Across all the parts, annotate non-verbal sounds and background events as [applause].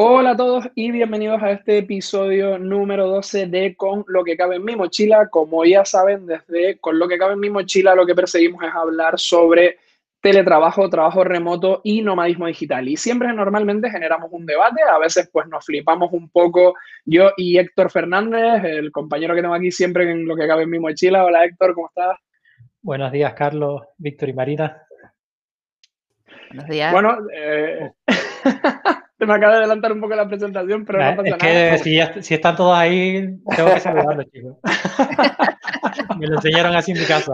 Hola a todos y bienvenidos a este episodio número 12 de Con lo que cabe en mi mochila. Como ya saben, desde Con lo que cabe en mi mochila lo que perseguimos es hablar sobre teletrabajo, trabajo remoto y nomadismo digital. Y siempre normalmente generamos un debate, a veces pues nos flipamos un poco yo y Héctor Fernández, el compañero que tengo aquí siempre en lo que cabe en mi mochila. Hola Héctor, ¿cómo estás? Buenos días Carlos, Víctor y Marina. Buenos días. Bueno, eh... [laughs] Se me acaba de adelantar un poco la presentación, pero no pasa es que Si, si, están todos ahí, tengo que saludarlos, chicos. [laughs] me lo enseñaron así en mi casa.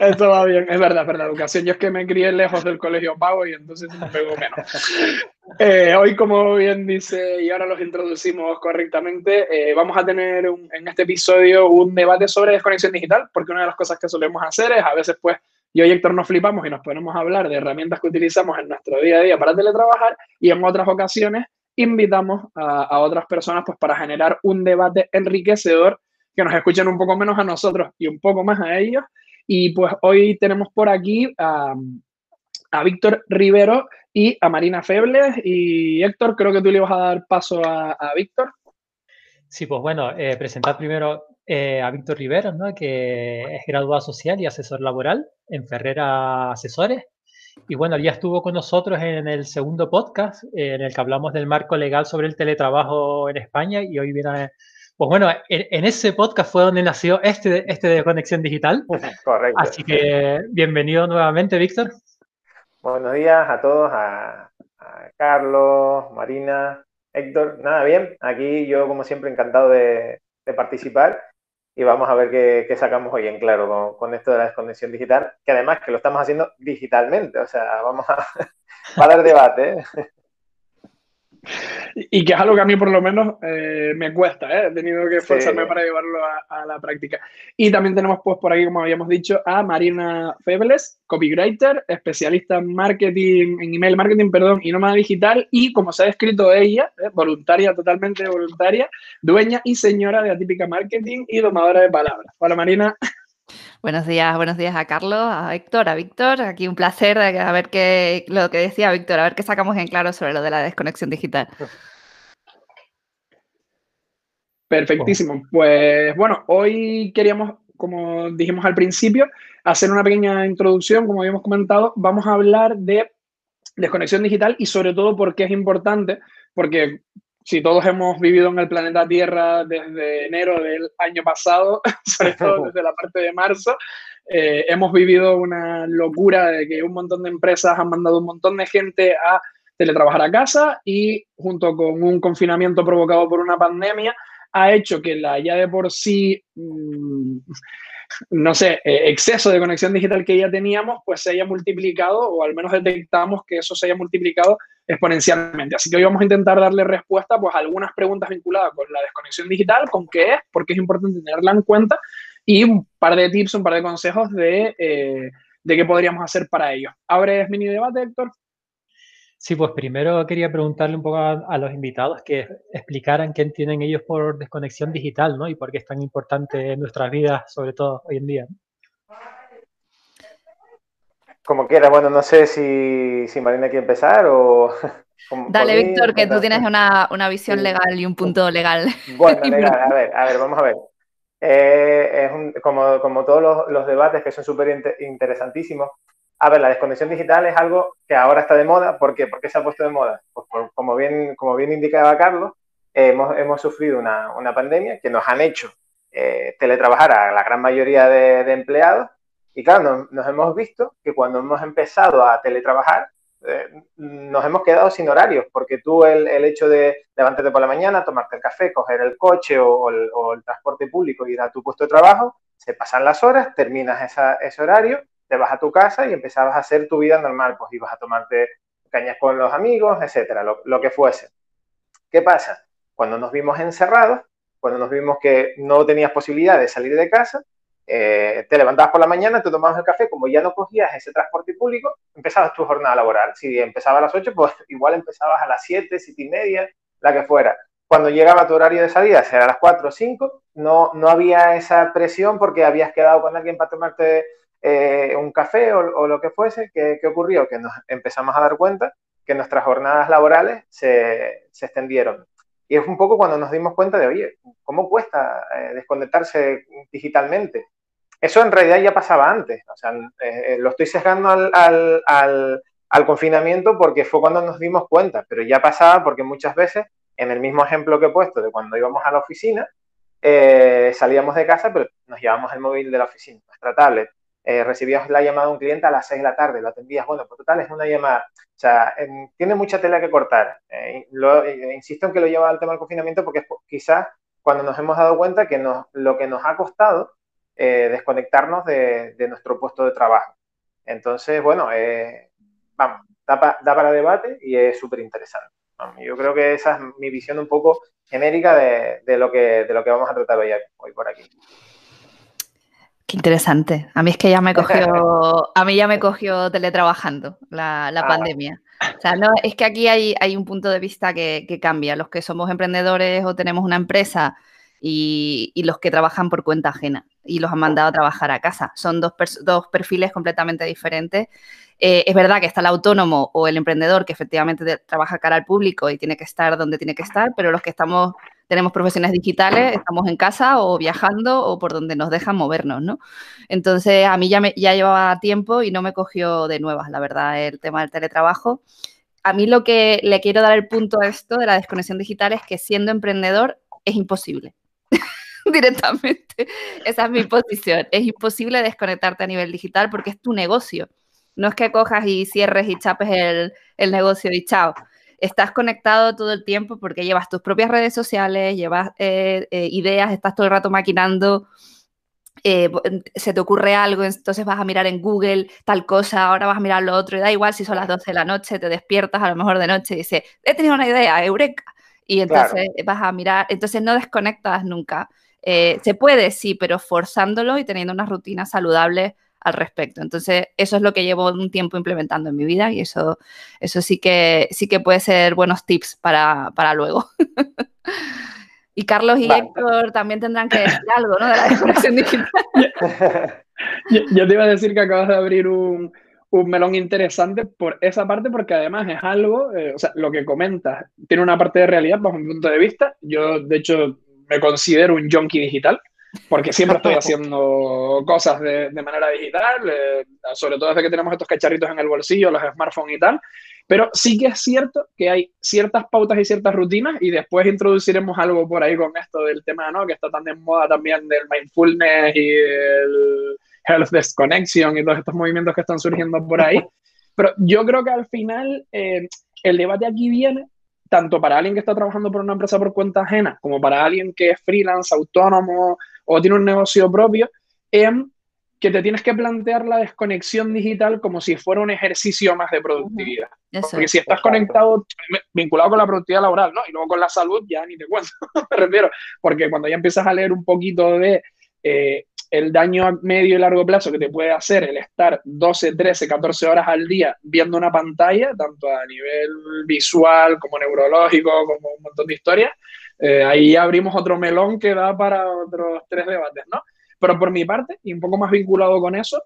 Eso va bien, es verdad, es verdad. Educación, yo es que me crié lejos del colegio pago y entonces me pego menos. Eh, hoy, como bien dice, y ahora los introducimos correctamente, eh, vamos a tener en este episodio un debate sobre desconexión digital, porque una de las cosas que solemos hacer es a veces, pues, y Héctor nos flipamos y nos ponemos a hablar de herramientas que utilizamos en nuestro día a día para teletrabajar y en otras ocasiones invitamos a, otras personas pues para generar un debate enriquecedor que nos escuchen un poco menos a nosotros y un poco más a ellos. Y pues hoy tenemos por aquí a, Víctor Rivero y a Marina Febles. Y Héctor, creo que tú le ibas a dar paso a, Víctor. Sí, pues bueno, eh, presentar primero eh, a Víctor Rivero, ¿no? que es graduado social y asesor laboral en Ferrera Asesores. Y bueno, ya estuvo con nosotros en el segundo podcast, eh, en el que hablamos del marco legal sobre el teletrabajo en España. Y hoy viene, pues bueno, en, ese podcast fue donde nació este, este de Conexión Digital. [laughs] Correcto. Así que bienvenido nuevamente, Víctor. Buenos días a todos, a, a Carlos, Marina, Héctor. Nada, bien, aquí yo como siempre encantado de, de participar y vamos a ver qué, sacamos hoy en claro con, esto de la desconexión digital, que además que lo estamos haciendo digitalmente, o sea, vamos a, [laughs] dar debate. ¿eh? Y que es algo que a mí por lo menos eh, me cuesta, ¿eh? he tenido que esforzarme para llevarlo a, la práctica. Y también tenemos pues por aquí, como habíamos dicho, a Marina Febles, copywriter, especialista en marketing, en email marketing, perdón, y nómada digital, y como se ha descrito ella, ¿eh? voluntaria, totalmente voluntaria, dueña y señora de Atípica Marketing y domadora de palabras. Hola Marina. Buenos días, buenos días a Carlos, a Héctor, a Víctor. Aquí un placer a ver qué, lo que decía Víctor, a ver qué sacamos en claro sobre lo de la desconexión digital. Perfectísimo. Pues bueno, hoy queríamos, como dijimos al principio, hacer una pequeña introducción, como habíamos comentado. Vamos a hablar de desconexión digital y sobre todo por qué es importante, porque si todos hemos vivido en el planeta Tierra desde enero del año pasado, [laughs] sobre todo [laughs] desde la parte de marzo, eh, hemos vivido una locura de que un montón de empresas han mandado un montón de gente a teletrabajar a casa y junto con un confinamiento provocado por una pandemia ha hecho que la ya de por sí mm, [laughs] no sé, eh, exceso de conexión digital que ya teníamos, pues se haya multiplicado o al menos detectamos que eso se haya multiplicado exponencialmente. Así que hoy vamos a intentar darle respuesta pues, a algunas preguntas vinculadas con la desconexión digital, con qué es, por qué es importante tenerla en cuenta y un par de tips, un par de consejos de, eh, de qué podríamos hacer para ello. ¿Abres mini debate, Héctor? Sí, pues primero quería preguntarle un poco a, los invitados que explicaran qué entienden ellos por desconexión digital, ¿no? Y por qué es tan importante en nuestras vidas, sobre todo hoy en día. Como quiera, bueno, no sé si, si Marina quiere empezar o... [laughs] Dale, Víctor, que tú tienes una, visión legal y un punto legal. Bueno, [laughs] legal, a ver, a ver, vamos a ver. Eh, es como, como, todos los, los debates que son súper interesantísimos, a ver, la desconexión digital es algo que ahora está de moda. ¿Por qué? ¿Por qué se ha puesto de moda? Pues como, bien, como bien indicaba Carlos, hemos, hemos, sufrido una, una, pandemia que nos han hecho eh, teletrabajar a la gran mayoría de, empleados. Y claro, nos, hemos visto que cuando hemos empezado a teletrabajar, eh, nos hemos quedado sin horarios, porque tú el, el, hecho de levantarte por la mañana, tomarte el café, coger el coche o, el, o el, transporte público y ir a tu puesto de trabajo, se pasan las horas, terminas esa, ese horario te vas a tu casa y empezabas a hacer tu vida normal, pues ibas a tomarte cañas con los amigos, etcétera, lo, que fuese. ¿Qué pasa? Cuando nos vimos encerrados, cuando nos vimos que no tenías posibilidad de salir de casa, eh, te levantabas por la mañana, te tomabas el café, como ya no cogías ese transporte público, empezabas tu jornada laboral. Si empezaba a las 8, pues [laughs] igual empezabas a las 7, 7 y media, la que fuera. Cuando llegaba tu horario de salida, sea a las 4 o 5, no, no había esa presión porque habías quedado con alguien para tomarte eh, un café o, lo que fuese. ¿Qué, ¿Qué, ocurrió? Que nos empezamos a dar cuenta que nuestras jornadas laborales se, se extendieron. Y es un poco cuando nos dimos cuenta de, oye, ¿cómo cuesta eh, desconectarse digitalmente? Eso en realidad ya pasaba antes, o sea, eh, lo estoy sesgando al, al, confinamiento porque fue cuando nos dimos cuenta, pero ya pasaba porque muchas veces, en el mismo ejemplo que he puesto de cuando íbamos a la oficina, eh, salíamos de casa, pero nos llevábamos el móvil de la oficina, nuestra tablet, eh, recibías la llamada de un cliente a las 6 de la tarde, lo atendías, bueno, pues total, es una llamada, o sea, tiene mucha tela que cortar. Lo, insisto en que lo lleva al tema del confinamiento porque es quizás cuando nos hemos dado cuenta que nos, lo que nos ha costado eh, desconectarnos de, nuestro puesto de trabajo. Entonces, bueno, eh, vamos, da, para debate y es súper interesante. Yo creo que esa es mi visión un poco genérica de, lo, que, de lo que vamos a tratar hoy, hoy por aquí. Qué interesante. A mí es que ya me cogió, [laughs] a mí ya me cogió teletrabajando la, la ah. pandemia. O sea, no, es que aquí hay, hay un punto de vista que, que, cambia. Los que somos emprendedores o tenemos una empresa y, los que trabajan por cuenta ajena y los han mandado a trabajar a casa. Son dos, dos perfiles completamente diferentes. Eh, es verdad que está el autónomo o el emprendedor que efectivamente trabaja cara al público y tiene que estar donde tiene que estar, pero los que estamos tenemos profesiones digitales, estamos en casa o viajando o por donde nos dejan movernos, ¿no? Entonces, a mí ya, me, ya llevaba tiempo y no me cogió de nuevas, la verdad, el tema del teletrabajo. A mí lo que le quiero dar el punto a esto de la desconexión digital es que siendo emprendedor es imposible. [laughs] directamente. Esa es mi posición. Es imposible desconectarte a nivel digital porque es tu negocio. No es que cojas y cierres y chapes el, el negocio y chao. Estás conectado todo el tiempo porque llevas tus propias redes sociales, llevas eh, eh, ideas, estás todo el rato maquinando. Eh, se te ocurre algo, entonces vas a mirar en Google tal cosa, ahora vas a mirar lo otro, y da igual si son las 12 de la noche, te despiertas a lo mejor de noche y dices, he tenido una idea, eureka, y entonces vas a mirar, entonces no desconectas nunca. Eh, se puede, sí, pero forzándolo y teniendo una rutina saludable al respecto. Entonces, eso es lo que llevo un tiempo implementando en mi vida y eso, eso sí, que, sí que puede ser buenos tips para, para luego. [laughs] y Carlos y Héctor también tendrán que decir algo, ¿no? De la decoración digital. [laughs] yo, te iba a decir que acabas de abrir un, un melón interesante por esa parte, porque además es algo, eh, o sea, lo que comentas tiene una parte de realidad bajo mi punto de vista. Yo, de hecho, me considero un junkie digital, porque siempre estoy [laughs] haciendo cosas de, manera digital, eh, sobre todo desde que tenemos estos cacharritos en el bolsillo, los smartphones y tal. Pero sí que es cierto que hay ciertas pautas y ciertas rutinas, y después introduciremos algo por ahí con esto del tema, ¿no? Que está tan de moda también del mindfulness y el health disconnection y todos estos movimientos que están surgiendo por ahí. [laughs] Pero yo creo que al final eh, el debate aquí viene tanto para alguien que está trabajando por una empresa por cuenta ajena, como para alguien que es freelance, autónomo o tiene un negocio propio, en que te tienes que plantear la desconexión digital como si fuera un ejercicio más de productividad. Porque si estás conectado, vinculado con la productividad laboral, ¿no? Y luego con la salud, ya ni te cuento, [laughs] me refiero. Porque cuando ya empiezas a leer un poquito de eh, el daño a medio y largo plazo que te puede hacer el estar 12, 13, 14 horas al día viendo una pantalla, tanto a nivel visual como neurológico, como un montón de historias, eh, ahí abrimos otro melón que da para otros tres debates, ¿no? Pero por mi parte, y un poco más vinculado con eso,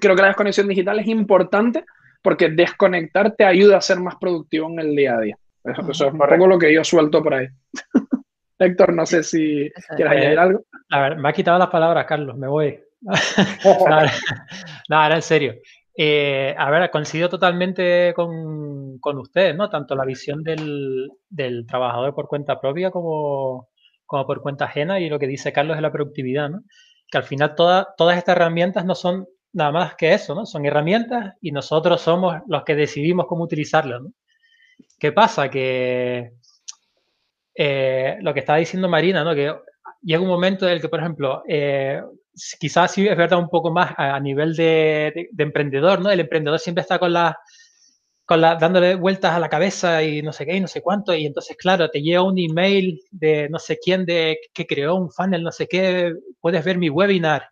creo que la desconexión digital es importante porque desconectar te ayuda a ser más productivo en el día a día. Eso, es un poco lo que yo suelto por ahí. [laughs] Héctor, no sé si quieres añadir algo. A ver, me ha quitado las palabras, Carlos, me voy. [laughs] [laughs] no, ahora en serio. Eh, a ver, coincido totalmente con, con ustedes, ¿no? Tanto la visión del, del, trabajador por cuenta propia como, como por cuenta ajena y lo que dice Carlos de la productividad, ¿no? Que al final todas estas herramientas no son nada más que eso, ¿no? Son herramientas y nosotros somos los que decidimos cómo utilizarlas, ¿no? ¿Qué pasa? Que eh, lo que estaba diciendo Marina, ¿no? Que llega un momento en el que, por ejemplo, eh, quizás sí es verdad un poco más a, nivel de, emprendedor, ¿no? El emprendedor siempre está con la, con la, dándole vueltas a la cabeza y no sé qué y no sé cuánto, y entonces, claro, te llega un email de no sé quién de que creó un funnel, no sé qué, puedes ver mi webinar.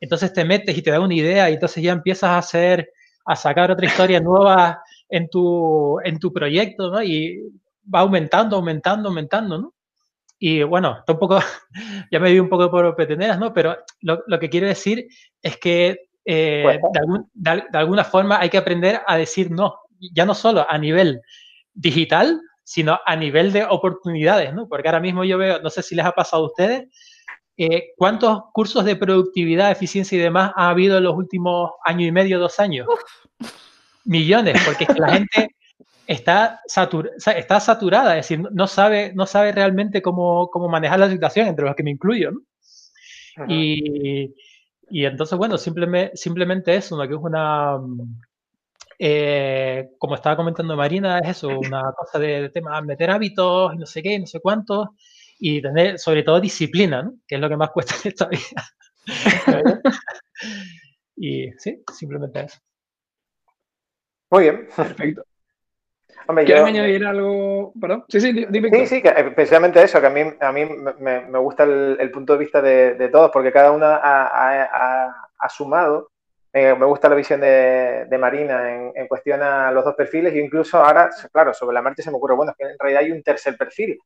Entonces te metes y te da una idea y entonces ya empiezas a hacer, a sacar otra historia nueva en tu, en tu proyecto, ¿no? Y va aumentando, aumentando, aumentando, ¿no? Y bueno, tampoco, [laughs] ya me vi un poco por peteneras, ¿no? Pero lo, lo que quiero decir es que eh, de, de, alguna forma hay que aprender a decir no, ya no solo a nivel digital, sino a nivel de oportunidades, ¿no? Porque ahora mismo yo veo, no sé si les ha pasado a ustedes, eh, ¿cuántos cursos de productividad, eficiencia y demás ha habido en los últimos año y medio, dos años? Millones, porque la gente [laughs] está, está saturada, es decir, no sabe, no sabe realmente cómo, cómo manejar la situación, entre los que me incluyo, ¿no? y, y, entonces, bueno, simplemente, simplemente eso, ¿no? que es una, eh, como estaba comentando Marina, es eso, una cosa de, tema, meter hábitos, no sé qué, no sé cuántos, y tener sobre todo disciplina, ¿no? que es lo que más cuesta en esta vida. y sí, simplemente eso. Muy bien. Perfecto. Hombre, ¿Quieres añadir algo? Perdón. Sí, sí, dime. Sí, sí, que especialmente eso, que a mí, a mí me, me gusta el, punto de vista de, de, todos, porque cada uno ha, ha, ha sumado me, gusta la visión de, Marina en, cuestión a los dos perfiles e incluso ahora, claro, sobre la marcha se me ocurre, bueno, es que en realidad hay un tercer perfil,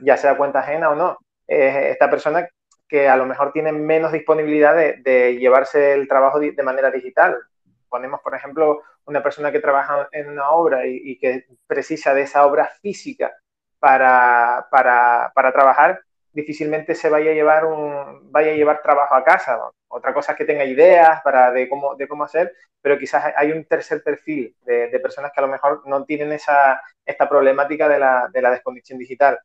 ya, sea cuenta ajena o no. esta persona que a lo mejor tiene menos disponibilidad de, llevarse el trabajo de manera digital. Ponemos, por ejemplo, una persona que trabaja en una obra y, que precisa de esa obra física para, para, para trabajar, difícilmente se vaya a llevar un vaya a llevar trabajo a casa. Otra cosa es que tenga ideas para de cómo, de cómo hacer, pero quizás hay un tercer perfil de, personas que a lo mejor no tienen esa, esta problemática de la, de la desconexión digital.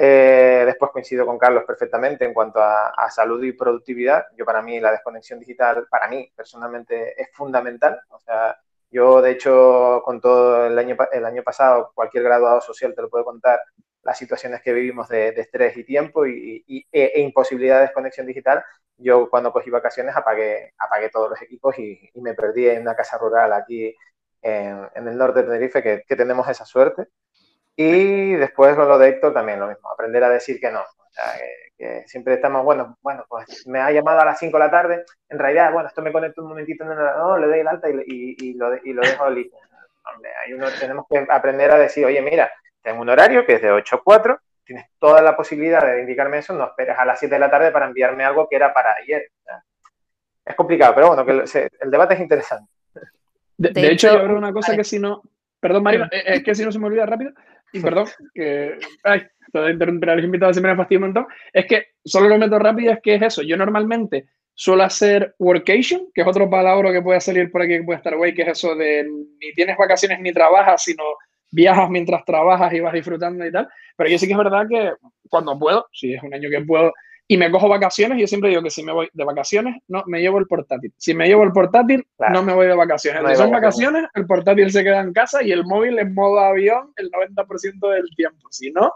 Eh, después coincido con Carlos perfectamente en cuanto a, salud y productividad. Yo para mí la desconexión digital, para mí personalmente, es fundamental. O sea, yo de hecho con todo el año, el año pasado, cualquier graduado social te lo puedo contar, las situaciones que vivimos de, estrés y tiempo y, e, e, imposibilidad de desconexión digital, yo cuando cogí vacaciones apagué, apagué todos los equipos y, me perdí en una casa rural aquí en, el norte de Tenerife, que, tenemos esa suerte. Y después con lo de Héctor también lo mismo, aprender a decir que no. que, siempre estamos, bueno, bueno, pues me ha llamado a las 5 de la tarde, en realidad, bueno, esto me conecto un momentito, no, le doy el alta y, lo, y lo dejo listo. hay uno, tenemos que aprender a decir, oye, mira, tengo un horario que es de 8 a 4, tienes toda la posibilidad de indicarme eso, no esperes a las 7 de la tarde para enviarme algo que era para ayer. es complicado, pero bueno, que el, debate es interesante. De, hecho, yo creo una cosa que si no, perdón María, eh, es que si no se me olvida rápido, y perdón, que, ay, interrumpir a los invitados siempre me fastidia un montón, es que solo lo meto rápido, es que es eso, yo normalmente suelo hacer workation, que es otro palabra que puede salir por aquí, que puede estar güey, que es eso de ni tienes vacaciones ni trabajas, sino viajas mientras trabajas y vas disfrutando y tal. Pero yo sí que es verdad que cuando puedo, si es un año que puedo, y me cojo vacaciones, yo siempre digo que si me voy de vacaciones, no, me llevo el portátil. Si me llevo el portátil, no me voy de vacaciones. si son vacaciones, el portátil se queda en casa y el móvil en modo avión el 90% del tiempo. Si no,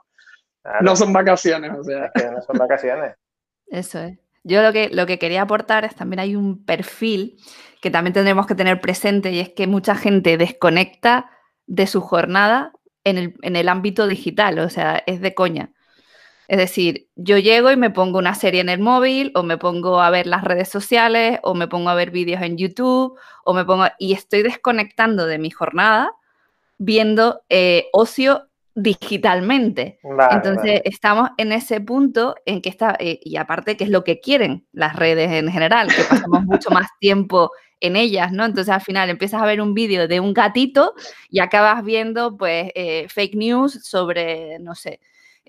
no son vacaciones. O sea. no son vacaciones. Eso es. Yo lo que, lo que quería aportar es también hay un perfil que también tendremos que tener presente y es que mucha gente desconecta de su jornada en el, en el ámbito digital, o sea, es de coña. Es decir, yo llego y me pongo una serie en el móvil o me pongo a ver las redes sociales o me pongo a ver vídeos en YouTube o me pongo y estoy desconectando de mi jornada viendo eh, ocio digitalmente. Entonces estamos en ese punto en que está, eh, y aparte que es lo que quieren las redes en general, que pasamos mucho más [laughs] tiempo en ellas, ¿no? Entonces al final empiezas a ver un vídeo de un gatito y acabas viendo pues eh, fake news sobre, no sé,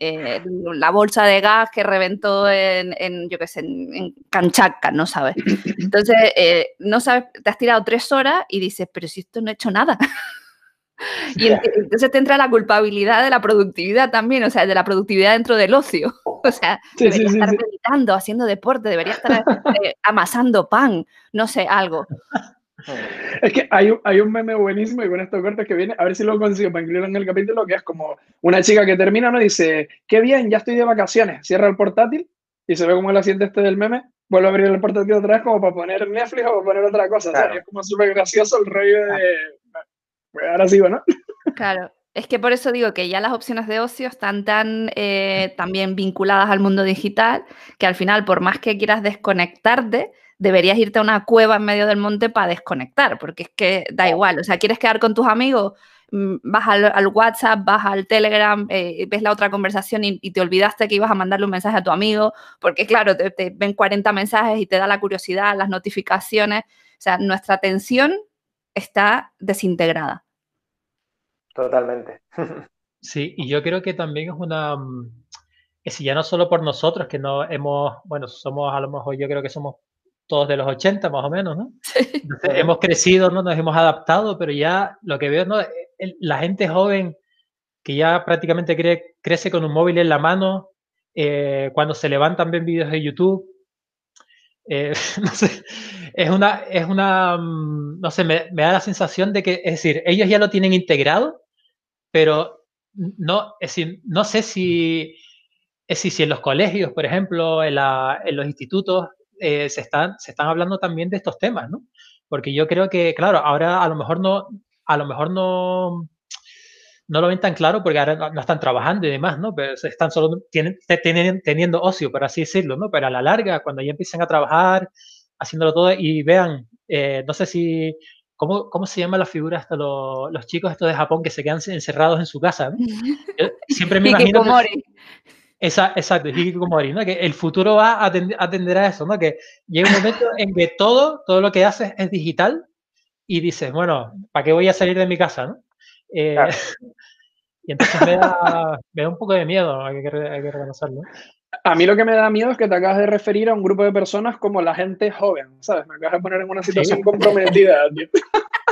eh, la bolsa de gas que reventó en, yo qué sé, en, Canchaca, no sabes. Entonces, eh, no sabes, te has tirado tres horas y dices, pero si esto no he hecho nada. [laughs] Y entonces te entra la culpabilidad de la productividad también, o sea, de la productividad dentro del ocio. [laughs] O sea, debería estar meditando, haciendo deporte, debería estar [laughs] eh, amasando pan, no sé, algo. Es que hay un, hay un meme buenísimo y con estos cortes que viene, a ver si lo consigo para incluirlo en el capítulo, que es como una chica que termina, ¿no? Dice, qué bien, ya estoy de vacaciones, cierra el portátil y se ve como el asiento este del meme, vuelve a abrir el portátil otra vez como para poner Netflix o para poner otra cosa, o sea, es como súper gracioso el rollo de pues ahora sigo, ¿no? [laughs] Claro. Es que por eso digo que ya las opciones de ocio están tan eh, también vinculadas al mundo digital que al final, por más que quieras desconectarte, deberías irte a una cueva en medio del monte para desconectar, porque es que da igual. O sea, quieres quedar con tus amigos, mm, vas al, WhatsApp, vas al Telegram, eh, ves la otra conversación y, te olvidaste que ibas a mandarle un mensaje a tu amigo, porque claro, te, te ven 40 mensajes y te da la curiosidad, las notificaciones. O sea, nuestra atención está desintegrada. Totalmente. [laughs] Sí, y yo creo que también es una, mm, es ya no solo por nosotros, que no hemos, bueno, somos a lo mejor, yo creo que somos todos de los 80 más o menos, ¿no? Sí. hemos crecido, ¿no? Nos hemos adaptado, pero ya lo que veo, ¿no? La gente joven que ya prácticamente crece con un móvil en la mano, eh, cuando se levantan ven vídeos de YouTube, eh, [laughs] no sé, es una, es una, mm, no sé, me, me, da la sensación de que, es decir, ellos ya lo tienen integrado pero no, es decir, no sé si, es si en los colegios, por ejemplo, en, los institutos, eh, se, están, se están hablando también de estos temas, ¿no? Porque yo creo que, claro, ahora a lo mejor no, a lo mejor no, no lo ven tan claro porque ahora no, están trabajando y demás, ¿no? Pero están solo tienen, tienen, teniendo ocio, por así decirlo, ¿no? Pero a la larga, cuando ya empiecen a trabajar, haciéndolo todo y vean, eh, no sé si ¿Cómo, ¿Cómo, se llama la figura hasta los, los, chicos estos de Japón que se quedan encerrados en su casa? ¿no? [laughs] siempre me imagino. Que, esa, exacto, Hikikomori, ¿no? Que el futuro va a atender a eso, ¿no? Que llega un momento en que todo, todo lo que haces es digital y dices, bueno, ¿para qué voy a salir de mi casa, no? Eh, [laughs] y entonces me da, me da, un poco de miedo, hay que, hay que reconocerlo. A mí lo que me da miedo es que te acabas de referir a un grupo de personas como la gente joven, ¿sabes? Me acabas de poner en una situación comprometida. [laughs]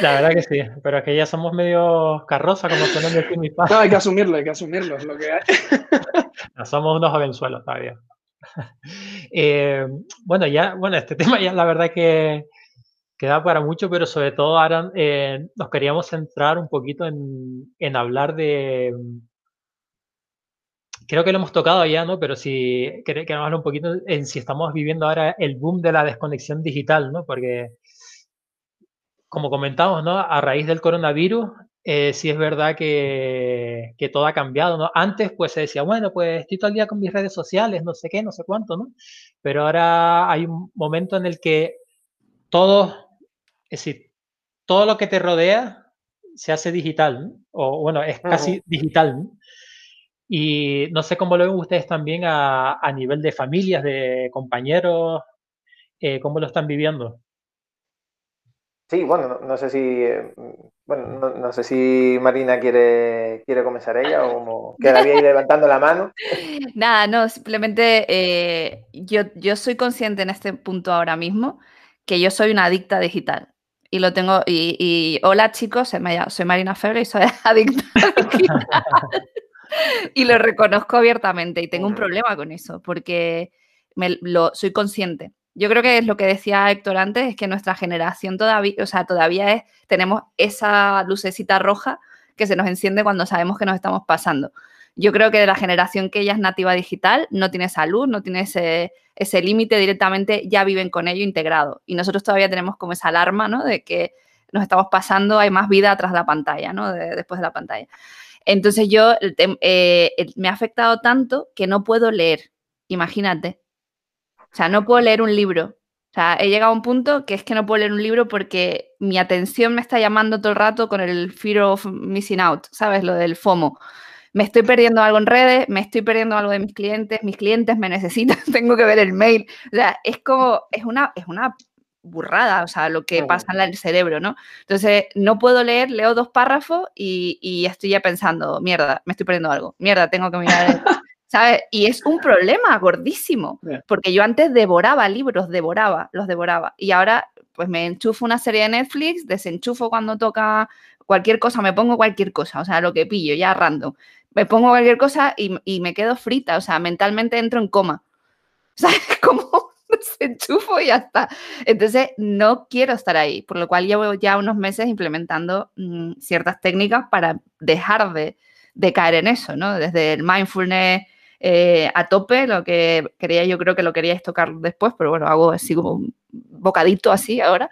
La verdad que sí, pero es que ya somos medio carroza, como suelen decir mis padres. No, hay que asumirlo, hay que asumirlo, es lo que hay. [laughs] No, somos unos jovenzuelos todavía. [laughs] Eh, bueno, ya, bueno, este [laughs] tema ya la verdad que, queda para mucho, pero sobre todo ahora eh, nos queríamos centrar un poquito en, en hablar de, creo que lo hemos tocado ya, ¿no? Pero si queremos hablar un poquito en si estamos viviendo ahora el boom de la desconexión digital, ¿no? Porque, como comentamos, ¿no? A raíz del coronavirus, eh, sí es verdad que, que, todo ha cambiado, ¿no? Antes, pues se decía, bueno, pues estoy todo el día con mis redes sociales, no sé qué, no sé cuánto, ¿no? Pero ahora hay un momento en el que todo, es decir, todo lo que te rodea se hace digital, ¿no? O bueno, es casi digital, ¿no? Y no sé cómo lo ven ustedes también a, a nivel de familias, de compañeros, eh, cómo lo están viviendo. Sí, bueno, no, sé si bueno, no, sé si Marina quiere, quiere comenzar ella o como quedaría ahí levantando la mano. [laughs] Nada, no, simplemente eh, yo, yo soy consciente en este punto ahora mismo que yo soy una adicta digital. Y lo tengo, y, y hola chicos, soy Marina Febre y soy [laughs] adicta digital. [laughs] y lo reconozco abiertamente y tengo un problema con eso porque me, lo, soy consciente. Yo creo que es lo que decía Héctor antes, es que nuestra generación todavía, o sea, todavía tenemos esa lucecita roja que se nos enciende cuando sabemos que nos estamos pasando. Yo creo que de la generación que ella es nativa digital, no tiene salud, no tiene ese, ese límite directamente, ya viven con ello integrado. Y nosotros todavía tenemos como esa alarma, ¿no? De que nos estamos pasando, hay más vida de la pantalla, ¿no? después de la pantalla. Entonces yo eh, me ha afectado tanto que no puedo leer, imagínate. O sea, no puedo leer un libro. O sea, he llegado a un punto que es que no puedo leer un libro porque mi atención me está llamando todo el rato con el fear of missing out, ¿sabes? Lo del FOMO. Me estoy perdiendo algo en redes, me estoy perdiendo algo de mis clientes, mis clientes me necesitan, [laughs] tengo que ver el mail. O sea, es como, es una, es una burrada, o sea, lo que pasa en el cerebro, ¿no? Entonces, no puedo leer, leo dos párrafos y, estoy ya pensando, mierda, me estoy perdiendo algo, mierda, tengo que mirar, ¿sabes? Y es un problema gordísimo, porque yo antes devoraba libros, devoraba, los devoraba, y ahora pues me enchufo una serie de Netflix, desenchufo cuando toca cualquier cosa, me pongo cualquier cosa, o sea, lo que pillo, ya random, me pongo cualquier cosa y, y me quedo frita, o sea, mentalmente entro en coma. [laughs] ¿Sabes? Como [laughs] se enchufo y ya está. Entonces, no quiero estar ahí, por lo cual llevo ya unos meses implementando mm, ciertas técnicas para dejar de, caer en eso, ¿no? Desde el mindfulness eh, a tope, lo que quería, yo creo que lo queríais tocar después, pero bueno, hago así como un bocadito así ahora.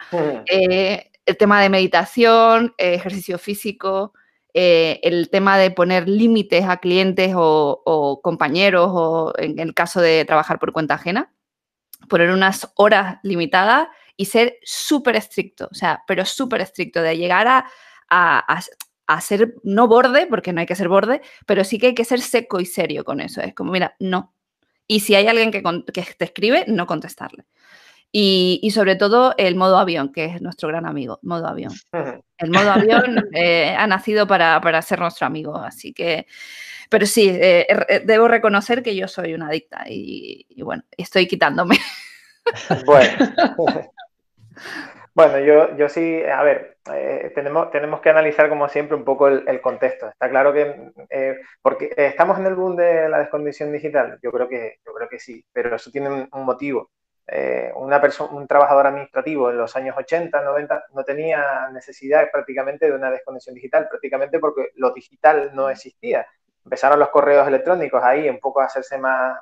Eh, el tema de meditación, ejercicio físico, el tema de poner límites a clientes o, compañeros o en el caso de trabajar por cuenta ajena, poner unas horas limitadas y ser súper estricto, o sea, pero súper estricto, de llegar a, a, ser, no borde, porque no hay que ser borde, pero sí que hay que ser seco y serio con eso. Es como, mira, no. Y si hay alguien que, que te escribe, no contestarle. Y, sobre todo el modo avión, que es nuestro gran amigo, modo avión. [laughs] El modo avión eh, ha nacido para, para, ser nuestro amigo, así que, pero sí, eh, eh, debo reconocer que yo soy una adicta y, y bueno, estoy quitándome. Bueno, [laughs] Bueno, yo, yo sí, a ver, eh, tenemos, tenemos que analizar como siempre un poco el, contexto. Está claro que, eh, porque estamos en el boom de la descondición digital, yo creo que, yo creo que sí, pero eso tiene un, motivo. Eh, una persona, un trabajador administrativo en los años 80, 90 no tenía necesidad prácticamente de una desconexión digital, prácticamente porque lo digital no existía. Empezaron los correos electrónicos ahí un poco a hacerse más,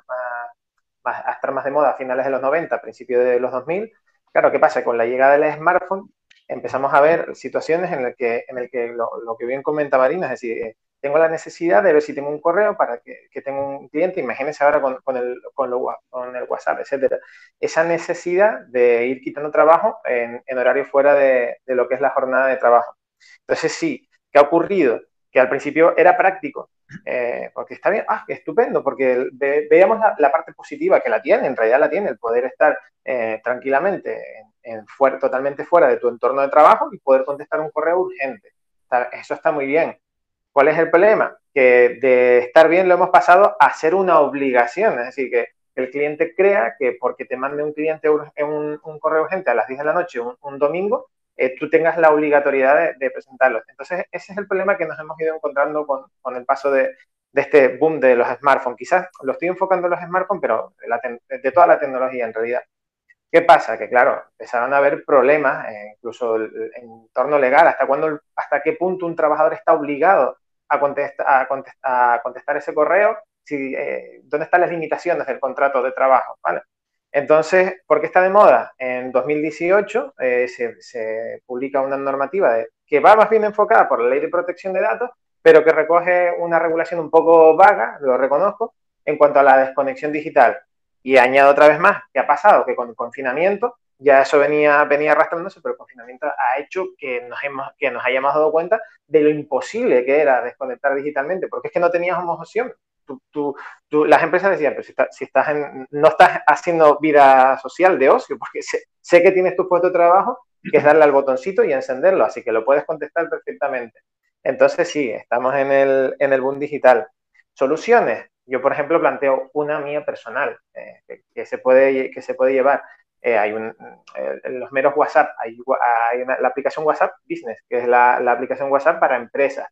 más a estar más de moda a finales de los 90, principios de los 2000 Claro, ¿qué pasa? Con la llegada del smartphone empezamos a ver situaciones en las que, en el que lo, que bien comenta Marina, es decir, eh, tengo la necesidad de ver si tengo un correo para que, que tenga un cliente, imagínense ahora con, el, con, el WhatsApp, etcétera. Esa necesidad de ir quitando trabajo en, en horario fuera de, lo que es la jornada de trabajo. Entonces, sí, ¿qué ha ocurrido? Que al principio era práctico, eh, porque está bien, ah, estupendo, porque veíamos la, parte positiva que la tiene, en realidad la tiene, el poder estar eh, tranquilamente en, totalmente fuera de tu entorno de trabajo y poder contestar un correo urgente. eso está muy bien. ¿Cuál es el problema? Que de estar bien lo hemos pasado a ser una obligación, es decir, que el cliente crea que porque te mande un cliente un correo urgente a las 10 de la noche un domingo, eh, tú tengas la obligatoriedad de, presentarlos. Entonces, ese es el problema que nos hemos ido encontrando con, con el paso de, de, este boom de los smartphones. Quizás lo estoy enfocando en los smartphones, pero de, toda la tecnología en realidad. ¿Qué pasa? Que claro, empezaron a haber problemas, eh, incluso el, en entorno legal, hasta, cuándo, hasta qué punto un trabajador está obligado a, a, a contestar ese correo, si, eh, dónde están las limitaciones del contrato de trabajo. ¿vale? Entonces, ¿por qué está de moda? En 2018 eh, se, publica una normativa que va más bien enfocada por la ley de protección de datos, pero que recoge una regulación un poco vaga, lo reconozco, en cuanto a la desconexión digital. Y añado otra vez más, que ha pasado que con el confinamiento, ya eso venía, venía arrastrándose, pero el confinamiento ha hecho que nos, hemos, que nos hayamos dado cuenta de lo imposible que era desconectar digitalmente, porque es que no teníamos opción las empresas decían, pero si, estás en, no estás haciendo vida social de ocio, porque sé, que tienes tu puesto de trabajo, que es darle al botoncito y encenderlo, así que lo puedes contestar perfectamente. Entonces sí, estamos en el, en el boom digital. Soluciones. Yo, por ejemplo, planteo una mía personal eh, que, se puede, que se puede llevar. Eh, hay un, eh, los meros WhatsApp, hay, la aplicación WhatsApp Business, que es la, la aplicación WhatsApp para empresas.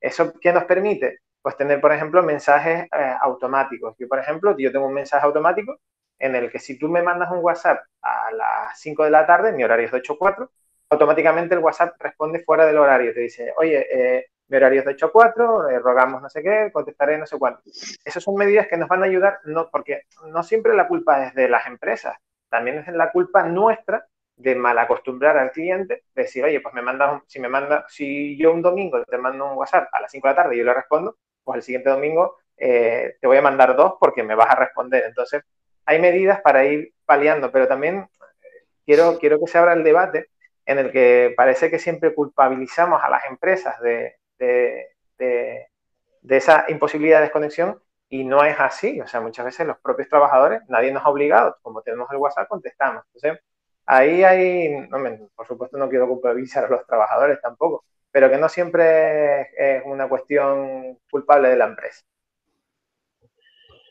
¿Eso qué nos permite? Pues tener, por ejemplo, mensajes eh, automáticos. Yo, por ejemplo, yo tengo un mensaje automático en el que si tú me mandas un WhatsApp a las 5 de la tarde, mi horario es de 8 a 4, automáticamente el WhatsApp responde fuera del horario. Te dice, oye, eh, mi horario es de 8 a 4, eh, rogamos no sé qué, contestaré no sé cuánto. Esas son medidas que nos van a ayudar, no, porque no siempre la culpa es de las empresas, también es la culpa nuestra de malacostumbrar al cliente, decir, oye, pues me mandas, si me manda, si yo un domingo te mando un WhatsApp a las 5 de la tarde y yo le respondo, pues el siguiente domingo eh, te voy a mandar dos porque me vas a responder. Entonces, hay medidas para ir paliando, pero también eh, quiero, quiero que se abra el debate en el que parece que siempre culpabilizamos a las empresas de, de, de, esa imposibilidad de desconexión y no es así. O sea, muchas veces los propios trabajadores, nadie nos ha obligado, como tenemos el WhatsApp, contestamos. Entonces, ahí hay, por supuesto no quiero culpabilizar a los trabajadores tampoco, pero que no siempre es una cuestión culpable de la empresa.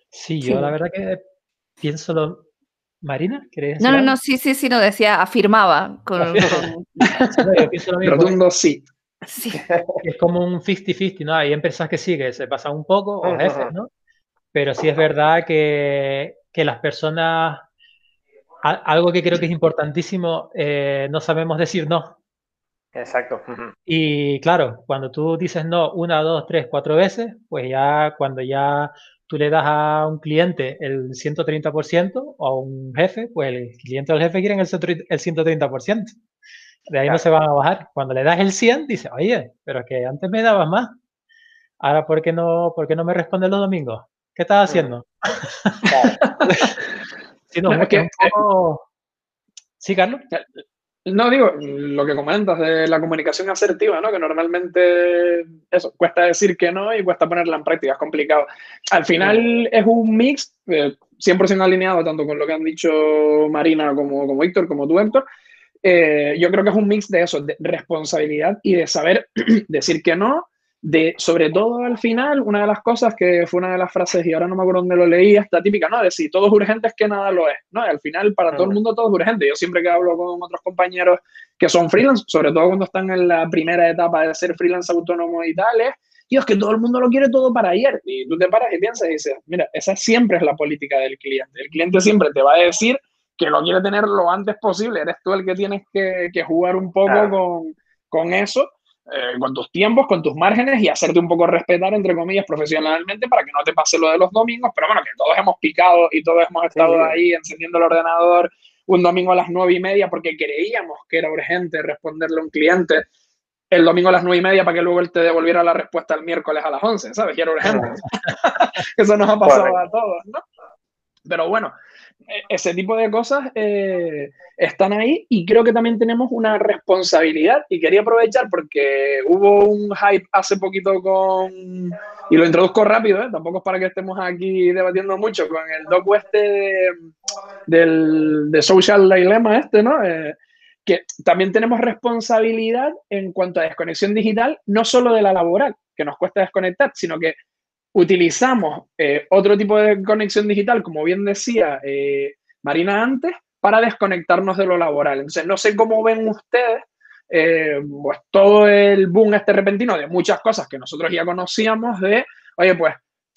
Sí, yo la verdad que pienso lo... Marina, ¿querés No, no, no, sí, sí, sí, no decía, afirmaba. Con, [laughs] Rotundo sí. sí. Es como un 50-50, ¿no? Hay empresas que sí, que se pasan un poco, o jefes, ¿no? Pero sí es verdad que, que las personas, algo que creo que es importantísimo, eh, no sabemos decir no. Exacto. Y claro, cuando tú dices no una, dos, tres, cuatro veces, pues ya cuando ya tú le das a un cliente el 130% o a un jefe, pues el cliente o el jefe quieren el 130%. De ahí no se van a bajar. Cuando le das el 100, dice, oye, pero que antes me dabas más. Ahora, ¿por qué no, por qué no me respondes los domingos? ¿Qué estás haciendo? Sí, Carlos. No, digo, lo que comentas de la comunicación asertiva, ¿no? Que normalmente, eso, cuesta decir que no y cuesta ponerla en práctica, es complicado. Al final es un mix, eh, 100% alineado tanto con lo que han dicho Marina como, como Víctor, como tú, Héctor. Eh, yo creo que es un mix de eso, de responsabilidad y de saber [clears throat] decir que no, de, sobre todo al final, una de las cosas que fue una de las frases, y ahora no me acuerdo dónde lo leí, esta típica, ¿no? De si todo es urgente es que nada lo es, ¿no? Y al final, para todo el mundo todo es urgente. Yo siempre que hablo con otros compañeros que son freelance, sobre todo cuando están en la primera etapa de ser freelance autónomo y tal, es, es que todo el mundo lo quiere todo para ayer. Y tú te paras y piensas y dices, mira, esa siempre es la política del cliente. El cliente siempre te va a decir que lo quiere tener lo antes posible. Eres tú el que tienes que, que jugar un poco con, con eso eh, con tus tiempos, con tus márgenes y hacerte un poco respetar, entre comillas, profesionalmente para que no te pase lo de los domingos, pero bueno, que todos hemos picado y todos hemos estado ahí encendiendo el ordenador un domingo a las nueve y media porque creíamos que era urgente responderle a un cliente el domingo a las nueve y media para que luego él te devolviera la respuesta el miércoles a las once, ¿sabes? Que era urgente. [laughs] Eso nos ha pasado a todos, ¿no? Pero bueno, ese tipo de cosas eh, están ahí y creo que también tenemos una responsabilidad y quería aprovechar porque hubo un hype hace poquito con, y lo introduzco rápido, ¿eh? tampoco es para que estemos aquí debatiendo mucho, con el docu este de, del de Social Dilemma este, ¿no? Eh, que también tenemos responsabilidad en cuanto a desconexión digital, no solo de la laboral, que nos cuesta desconectar, sino que utilizamos eh, otro tipo de conexión digital, como bien decía eh, Marina antes, para desconectarnos de lo laboral. Entonces, no sé cómo ven ustedes eh, pues todo el boom este repentino de muchas cosas que nosotros ya conocíamos de, oye, pues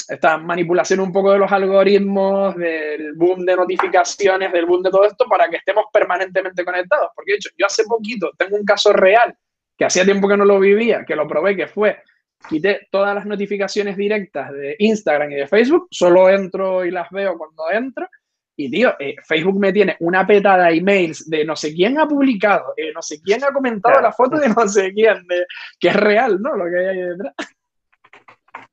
esta manipulación un poco de los algoritmos, del boom de notificaciones, del boom de todo esto, para que estemos permanentemente conectados. Porque, de hecho, yo hace poquito tengo un caso real que hacía tiempo que no lo vivía, que lo probé, que fue quité todas las notificaciones directas de Instagram y de Facebook, solo entro y las veo cuando entro. Y tío, eh, Facebook me tiene una petada de emails de no sé quién ha publicado, eh, no sé quién ha comentado la foto de no sé quién, que es real, ¿no? Lo que hay ahí detrás.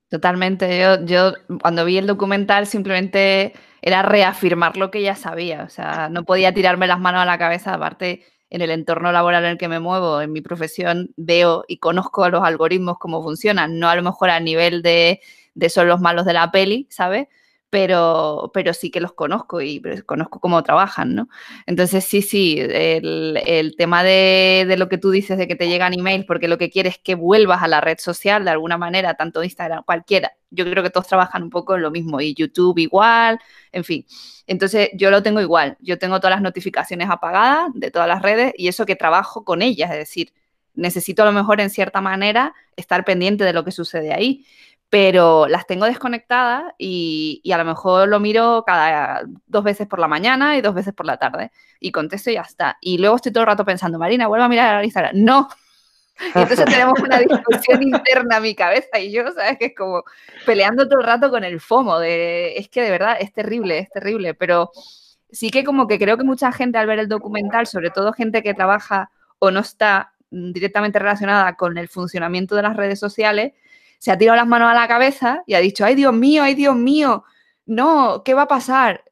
Totalmente. Yo, yo cuando vi el documental simplemente era reafirmar lo que ya sabía. O sea, no podía tirarme las manos a la cabeza. Aparte, en el entorno laboral en el que me muevo, en mi profesión, veo y conozco a los algoritmos cómo funcionan, no a lo mejor a nivel de, de son los malos de la peli, ¿sabes? Pero, pero sí que los conozco y conozco cómo trabajan, ¿no? Entonces, sí, sí, el, tema de, de, lo que tú dices de que te llegan emails porque lo que quieres es que vuelvas a la red social de alguna manera, tanto Instagram, cualquiera. Yo creo que todos trabajan un poco en lo mismo y YouTube igual, en fin. Entonces, yo lo tengo igual. Yo tengo todas las notificaciones apagadas de todas las redes y eso que trabajo con ellas, es decir, necesito a lo mejor en cierta manera estar pendiente de lo que sucede ahí, pero las tengo desconectadas y, y, a lo mejor lo miro cada dos veces por la mañana y dos veces por la tarde y contesto y ya está. Y luego estoy todo el rato pensando, Marina, vuelvo a mirar a Instagram. No, [laughs] y entonces tenemos una discusión interna a mi cabeza y yo, ¿sabes? Que es como peleando todo el rato con el FOMO, de, es que de verdad es terrible, es terrible, pero sí que como que creo que mucha gente al ver el documental, sobre todo gente que trabaja o no está directamente relacionada con el funcionamiento de las redes sociales, se ha tirado las manos a la cabeza y ha dicho, ay Dios mío, ay Dios mío, no, ¿qué va a pasar?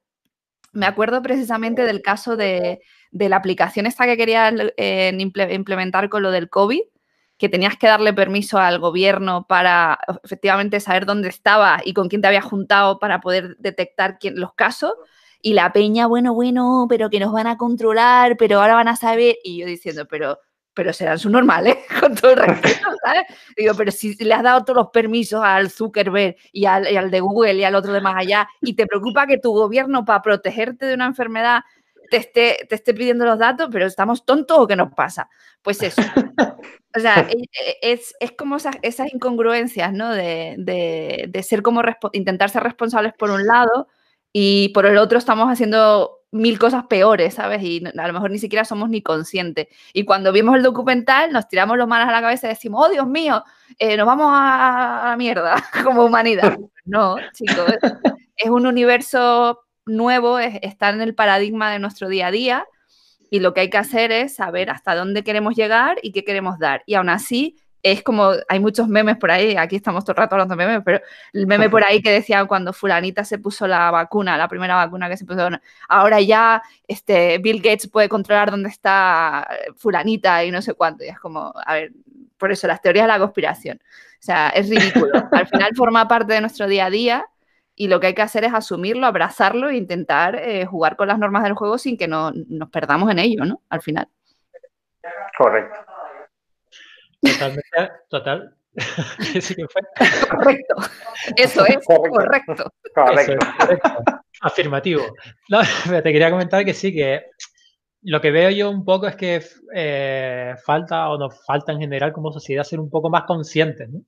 Me acuerdo precisamente del caso de, de la aplicación esta que quería eh, implementar con lo del COVID, que tenías que darle permiso al gobierno para efectivamente saber dónde estaba y con quién te había juntado para poder detectar quién, los casos. Y la peña, bueno, bueno, pero que nos van a controlar, pero ahora van a saber. Y yo diciendo, pero, pero serán sus normales, [laughs] con todo el respeto, [laughs] ¿sabes? Digo, pero si le has dado todos los permisos al Zuckerberg y al, y al de Google y al otro de más allá, y te preocupa que tu gobierno, para protegerte de una enfermedad, te esté, te esté pidiendo los datos, pero estamos tontos o qué nos pasa. Pues eso. O sea, [laughs] e, e, es, es como esas, esas, incongruencias, ¿no? De, de, de ser como intentar ser responsables por un lado y por el otro estamos haciendo mil cosas peores, ¿sabes? Y a lo mejor ni siquiera somos ni conscientes. Y cuando vimos el documental, nos tiramos los manos a la cabeza y decimos, oh Dios mío, eh, nos vamos a, la mierda [laughs] como humanidad. [laughs] No, chicos, es un universo nuevo, es estar en el paradigma de nuestro día a día Y lo que hay que hacer es saber hasta dónde queremos llegar y qué queremos dar. Y aún así, es como, hay muchos memes por ahí, aquí estamos todo el rato hablando de memes, pero el meme por ahí que decía cuando fulanita se puso la vacuna, la primera vacuna que se puso, ahora ya este, Bill Gates puede controlar dónde está fulanita y no sé cuánto, y es como, a ver, por eso las teorías de la conspiración, o sea, es ridículo, al final forma parte de nuestro día a día y lo que hay que hacer es asumirlo, abrazarlo e intentar eh, jugar con las normas del juego sin que no, nos perdamos en ello, ¿no? Al final. Correcto. Totalmente, total. [laughs] Correcto. Eso es correcto. Correcto. Afirmativo. No, te quería comentar que sí, que lo que veo yo un poco es que eh, falta o nos falta en general como sociedad ser un poco más conscientes, ¿no?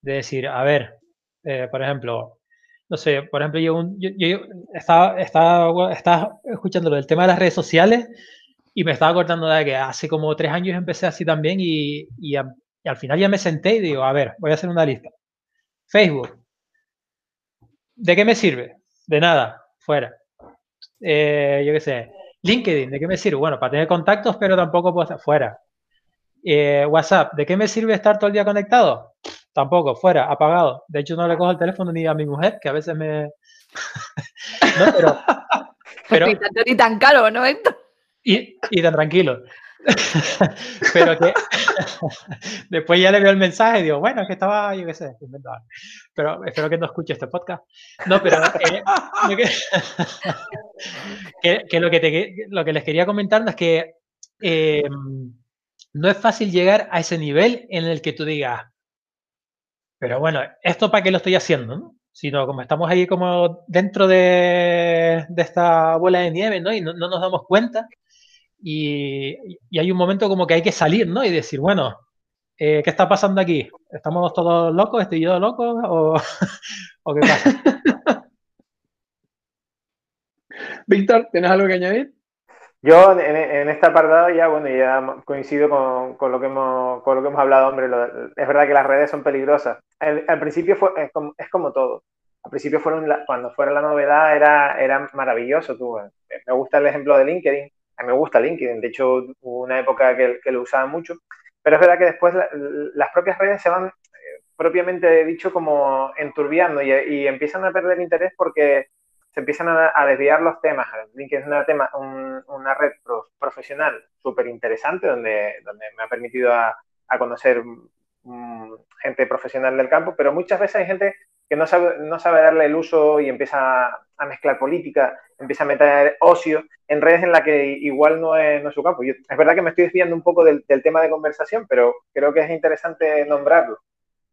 De decir, a ver, eh, por ejemplo, no sé, por ejemplo, yo, yo, estaba, estaba, estaba escuchando lo del tema de las redes sociales y me estaba acordando de que hace como tres años empecé así también y, y, al final ya me senté y digo, a ver, voy a hacer una lista. Facebook. ¿De qué me sirve? De nada, fuera. Eh, yo qué sé. LinkedIn, ¿de qué me sirve? Bueno, para tener contactos, pero tampoco puedo estar fuera. Eh, WhatsApp, ¿de qué me sirve estar todo el día conectado? Tampoco, fuera, apagado. De hecho, no le cojo el teléfono ni a mi mujer, que a veces me. [laughs] no, [laughs] pero. pero... Ni tan caro, ¿no? Y, y tan tranquilo. [laughs] pero que [laughs] después ya le veo el mensaje y digo, bueno, es que estaba, yo qué sé, pero espero que no escuche este podcast. No, pero eh, [laughs] que, lo, que te, lo que les quería comentar es que eh, no es fácil llegar a ese nivel en el que tú digas, pero bueno, ¿esto para qué lo estoy haciendo? ¿no? Sino como estamos ahí como dentro de, de esta bola de nieve, ¿no? Y no nos damos cuenta y, hay un momento como que hay que salir, ¿no? Y decir, bueno, eh, ¿qué está pasando aquí? ¿Estamos todos locos? ¿Estoy yo loco? ¿O, [laughs] qué pasa? [laughs] Víctor, ¿tienes algo que añadir? Yo en, este apartado ya, bueno, ya coincido con, lo, que hemos, con lo que hemos hablado, hombre. es verdad que las redes son peligrosas. al principio fue, es, como, todo. Al principio fueron, cuando fuera la novedad era, era maravilloso. Tú, me gusta el ejemplo de LinkedIn a mí me gusta LinkedIn, de hecho hubo una época que, lo usaba mucho, pero es verdad que después las propias redes se van eh, propiamente dicho como enturbiando y, empiezan a perder interés porque se empiezan a, desviar los temas. LinkedIn es una, tema, una red profesional súper interesante donde, donde me ha permitido a, conocer mm, gente profesional del campo, pero muchas veces hay gente que no sabe, no sabe darle el uso y empieza a mezclar política, empieza a meter ocio en redes en las que igual no es, no su campo. es verdad que me estoy desviando un poco del, tema de conversación, pero creo que es interesante nombrarlo.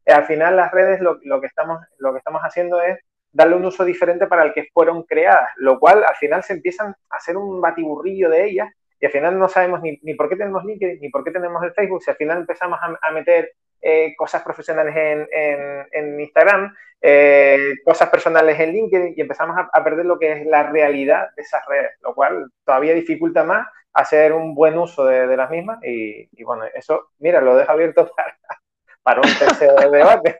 Eh, al final las redes lo, que estamos, lo que estamos haciendo es darle un uso diferente para el que fueron creadas, lo cual al final se empiezan a hacer un batiburrillo de ellas y al final no sabemos ni, por qué tenemos LinkedIn, ni por qué tenemos el Facebook, si al final empezamos a, meter eh, cosas profesionales en, en Instagram, eh, cosas personales en LinkedIn y empezamos a, perder lo que es la realidad de esas redes, lo cual todavía dificulta más hacer un buen uso de, las mismas y, bueno, eso, mira, lo dejo abierto [laughs] para, un tercer [laughs] debate.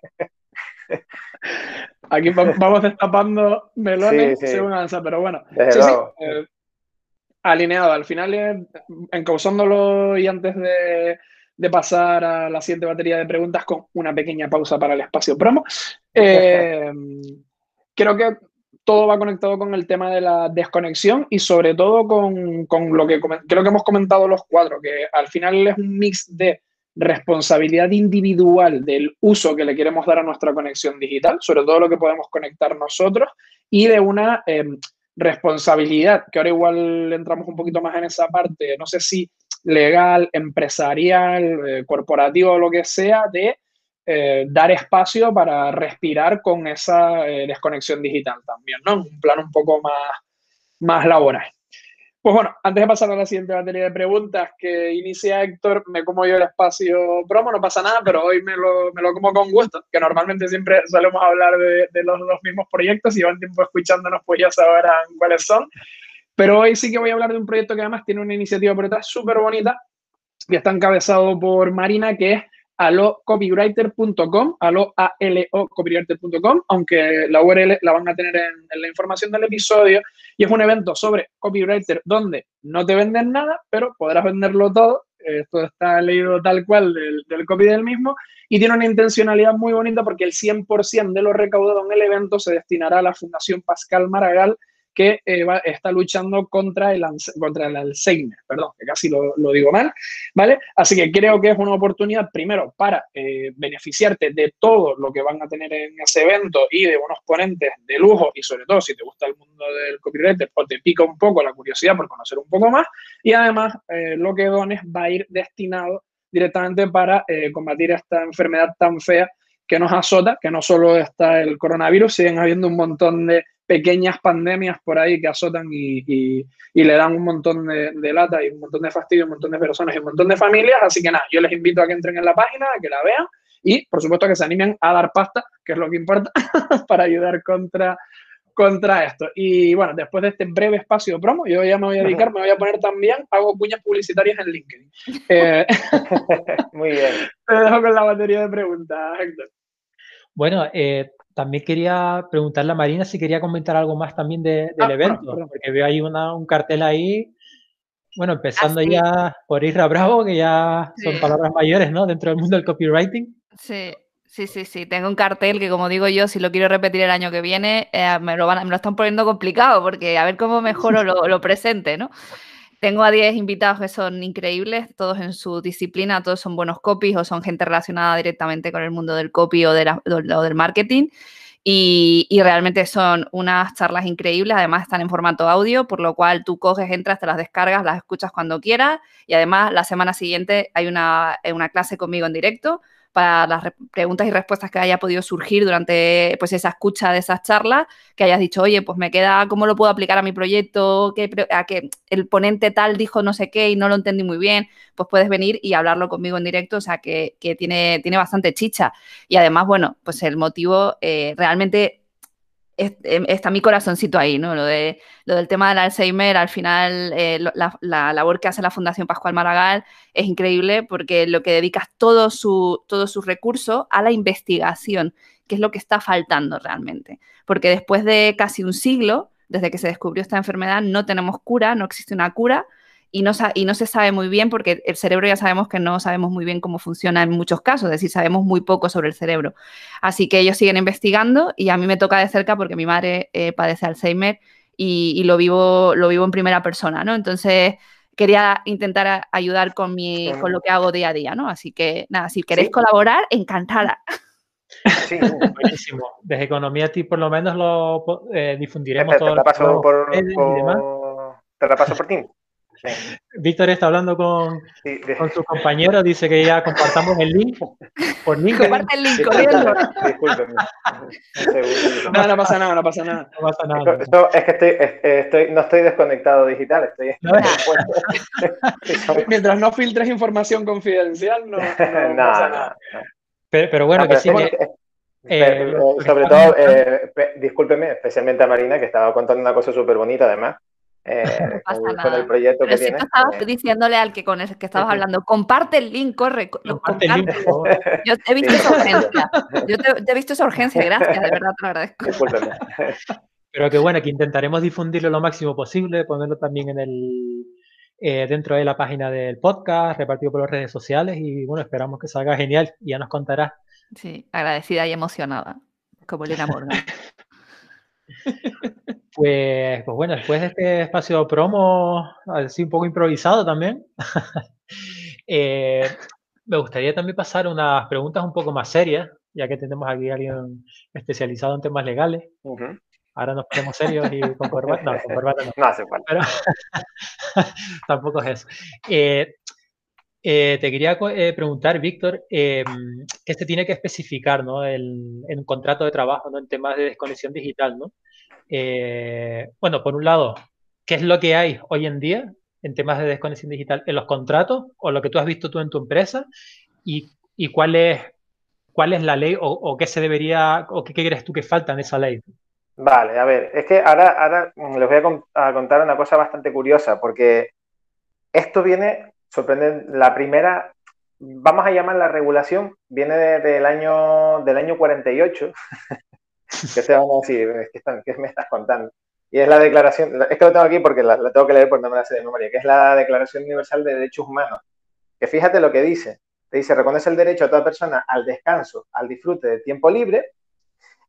Aquí vamos destapando melones según avanza, pero bueno. Eh, alineado, al final, encauzándolo y antes de, de pasar a la siguiente batería de preguntas con una pequeña pausa para el espacio promo. Eh, creo que todo va conectado con el tema de la desconexión y sobre todo con, con, lo que creo que hemos comentado los cuatro, que al final es un mix de responsabilidad individual del uso que le queremos dar a nuestra conexión digital, sobre todo lo que podemos conectar nosotros, y de una eh, responsabilidad, que ahora igual entramos un poquito más en esa parte, no sé si legal, empresarial, eh, corporativo, lo que sea, de eh, dar espacio para respirar con esa eh, desconexión digital también, ¿no? Un plan un poco más, más laboral. Pues bueno, antes de pasar a la siguiente batería de preguntas que inicia Héctor, me como yo el espacio promo, no pasa nada, pero hoy me lo, me lo como con gusto, que normalmente siempre solemos hablar de, los, mismos proyectos y van tiempo escuchándonos, pues ya sabrán cuáles son. Pero hoy sí que voy a hablar de un proyecto que además tiene una iniciativa por detrás súper bonita y está encabezado por Marina, que es alocopywriter.com, alo, a l o copywriter.com, aunque la URL la van a tener en, la información del episodio. Y es un evento sobre copywriter donde no te venden nada, pero podrás venderlo todo. Esto está leído tal cual del, del copy del mismo y tiene una intencionalidad muy bonita porque el 100% de lo recaudado en el evento se destinará a la Fundación Pascal Maragall que eh, está luchando contra el, contra el Alzheimer, perdón, que casi lo, digo mal, ¿vale? Así que creo que es una oportunidad, primero, para eh, beneficiarte de todo lo que van a tener en ese evento y de unos ponentes de lujo y sobre todo si te gusta el mundo del copywriter o te pica un poco la curiosidad por conocer un poco más y además eh, lo que dones va a ir destinado directamente para combatir esta enfermedad tan fea que nos azota, que no solo está el coronavirus, siguen habiendo un montón de pequeñas pandemias por ahí que azotan y, le dan un montón de, lata y un montón de fastidio, un montón de personas y un montón de familias. Así que nada, yo les invito a que entren en la página, a que la vean y por supuesto que se animen a dar pasta, que es lo que importa, [laughs] para ayudar contra, contra esto. Y bueno, después de este breve espacio de promo, yo ya me voy a dedicar, me voy a poner también, hago cuñas publicitarias en LinkedIn. [laughs] Eh, Muy bien. [laughs] Te dejo con la batería de preguntas, Héctor. Bueno, eh, también quería preguntarle a Marina si quería comentar algo más también del ah, evento, porque veo ahí un cartel ahí, bueno, empezando ah, ya por Isra Bravo, que ya son palabras mayores, ¿no? Dentro del mundo del copywriting. Sí, sí, sí, sí. Tengo un cartel que, como digo yo, si lo quiero repetir el año que viene, eh, me, lo van, me lo están poniendo complicado, porque a ver cómo mejoro [laughs] lo, lo presente, ¿no? Tengo a 10 invitados que son increíbles, todos en su disciplina, todos son buenos copies o son gente relacionada directamente con el mundo del copy o, del marketing. Y, realmente son unas charlas increíbles, además están en formato audio, por lo cual tú coges, entras, te las descargas, las escuchas cuando quieras y además la semana siguiente hay una, una clase conmigo en directo para las preguntas y respuestas que haya podido surgir durante pues, esa escucha de esas charlas, que hayas dicho, oye, pues me queda, ¿cómo lo puedo aplicar a mi proyecto? Que, a que el ponente tal dijo no sé qué y no lo entendí muy bien, pues puedes venir y hablarlo conmigo en directo, o sea, que, tiene, tiene bastante chicha. Y además, bueno, pues el motivo eh, realmente está mi corazoncito ahí, ¿no? Lo, de, lo del tema del Alzheimer, al final, eh, la, labor que hace la Fundación Pascual Maragall es increíble porque lo que dedicas todo su, todo su recurso a la investigación, que es lo que está faltando realmente. Porque después de casi un siglo, desde que se descubrió esta enfermedad, no tenemos cura, no existe una cura y no, y no se sabe muy bien porque el cerebro ya sabemos que no sabemos muy bien cómo funciona en muchos casos, es decir, sabemos muy poco sobre el cerebro. Así que ellos siguen investigando y a mí me toca de cerca porque mi madre eh, padece Alzheimer y, lo, vivo, lo vivo en primera persona, ¿no? Entonces quería intentar ayudar con, mi, con lo que hago día a día, ¿no? Así que nada, si queréis colaborar, encantada. [laughs] Sí, buenísimo. Desde Economía ti por lo menos lo eh, difundiremos todo. Te, paso por, te la paso por ti. Víctor está hablando con, con su compañero, dice que ya compartamos el link por link. Comparte el link, corriendo. No, no pasa nada, no pasa nada. No pasa nada. es que estoy, estoy, no estoy desconectado digital, estoy. Mientras no filtres información confidencial, no, no, [laughs] pasa nada. Pero, pero, bueno, que sí. Eh, sobre todo, eh, discúlpeme, especialmente a Marina, que estaba contando una cosa súper bonita además eh, con, el proyecto que si Tú estabas diciéndole al que con el que estabas hablando, comparte el link, corre, comparte. El link, Yo te he visto esa urgencia. Yo te, he visto esa urgencia, gracias, de verdad te lo agradezco. Pero que bueno, que intentaremos difundirlo lo máximo posible, ponerlo también en el eh, dentro de la página del podcast, repartido por las redes sociales y bueno, esperamos que salga genial y ya nos contarás. Sí, agradecida y emocionada, como Elena Morgan. [laughs] Pues, pues bueno, después de este espacio promo, así un poco improvisado también, [laughs] eh, me gustaría también pasar unas preguntas un poco más serias, ya que tenemos aquí a alguien especializado en temas legales. Ahora nos ponemos serios y con corbata. No, con corbata no. [laughs] No hace falta. Pero [laughs] tampoco es eso. Eh, eh, te quería preguntar, Víctor, ¿qué se tiene que especificar ¿no? en un contrato de trabajo ¿no? en temas de desconexión digital? ¿no? Eh, bueno, por un lado, ¿qué es lo que hay hoy en día en temas de desconexión digital en los contratos o lo que tú has visto tú en tu empresa? ¿Y, cuál, es, cuál es la ley o, qué se debería o qué, crees tú que falta en esa ley? Vale, a ver, es que ahora, ahora les voy a, contar una cosa bastante curiosa, porque esto viene, sorprende, la primera, vamos a llamar la regulación, viene del, año, del año 48, [laughs] que se van a decir, ¿qué, me estás contando? Y es la declaración, es que lo tengo aquí porque la, tengo que leer porque no me la de memoria, que es la Declaración Universal de Derechos Humanos, que fíjate lo que dice, te dice, reconoce el derecho a toda persona al descanso, al disfrute del tiempo libre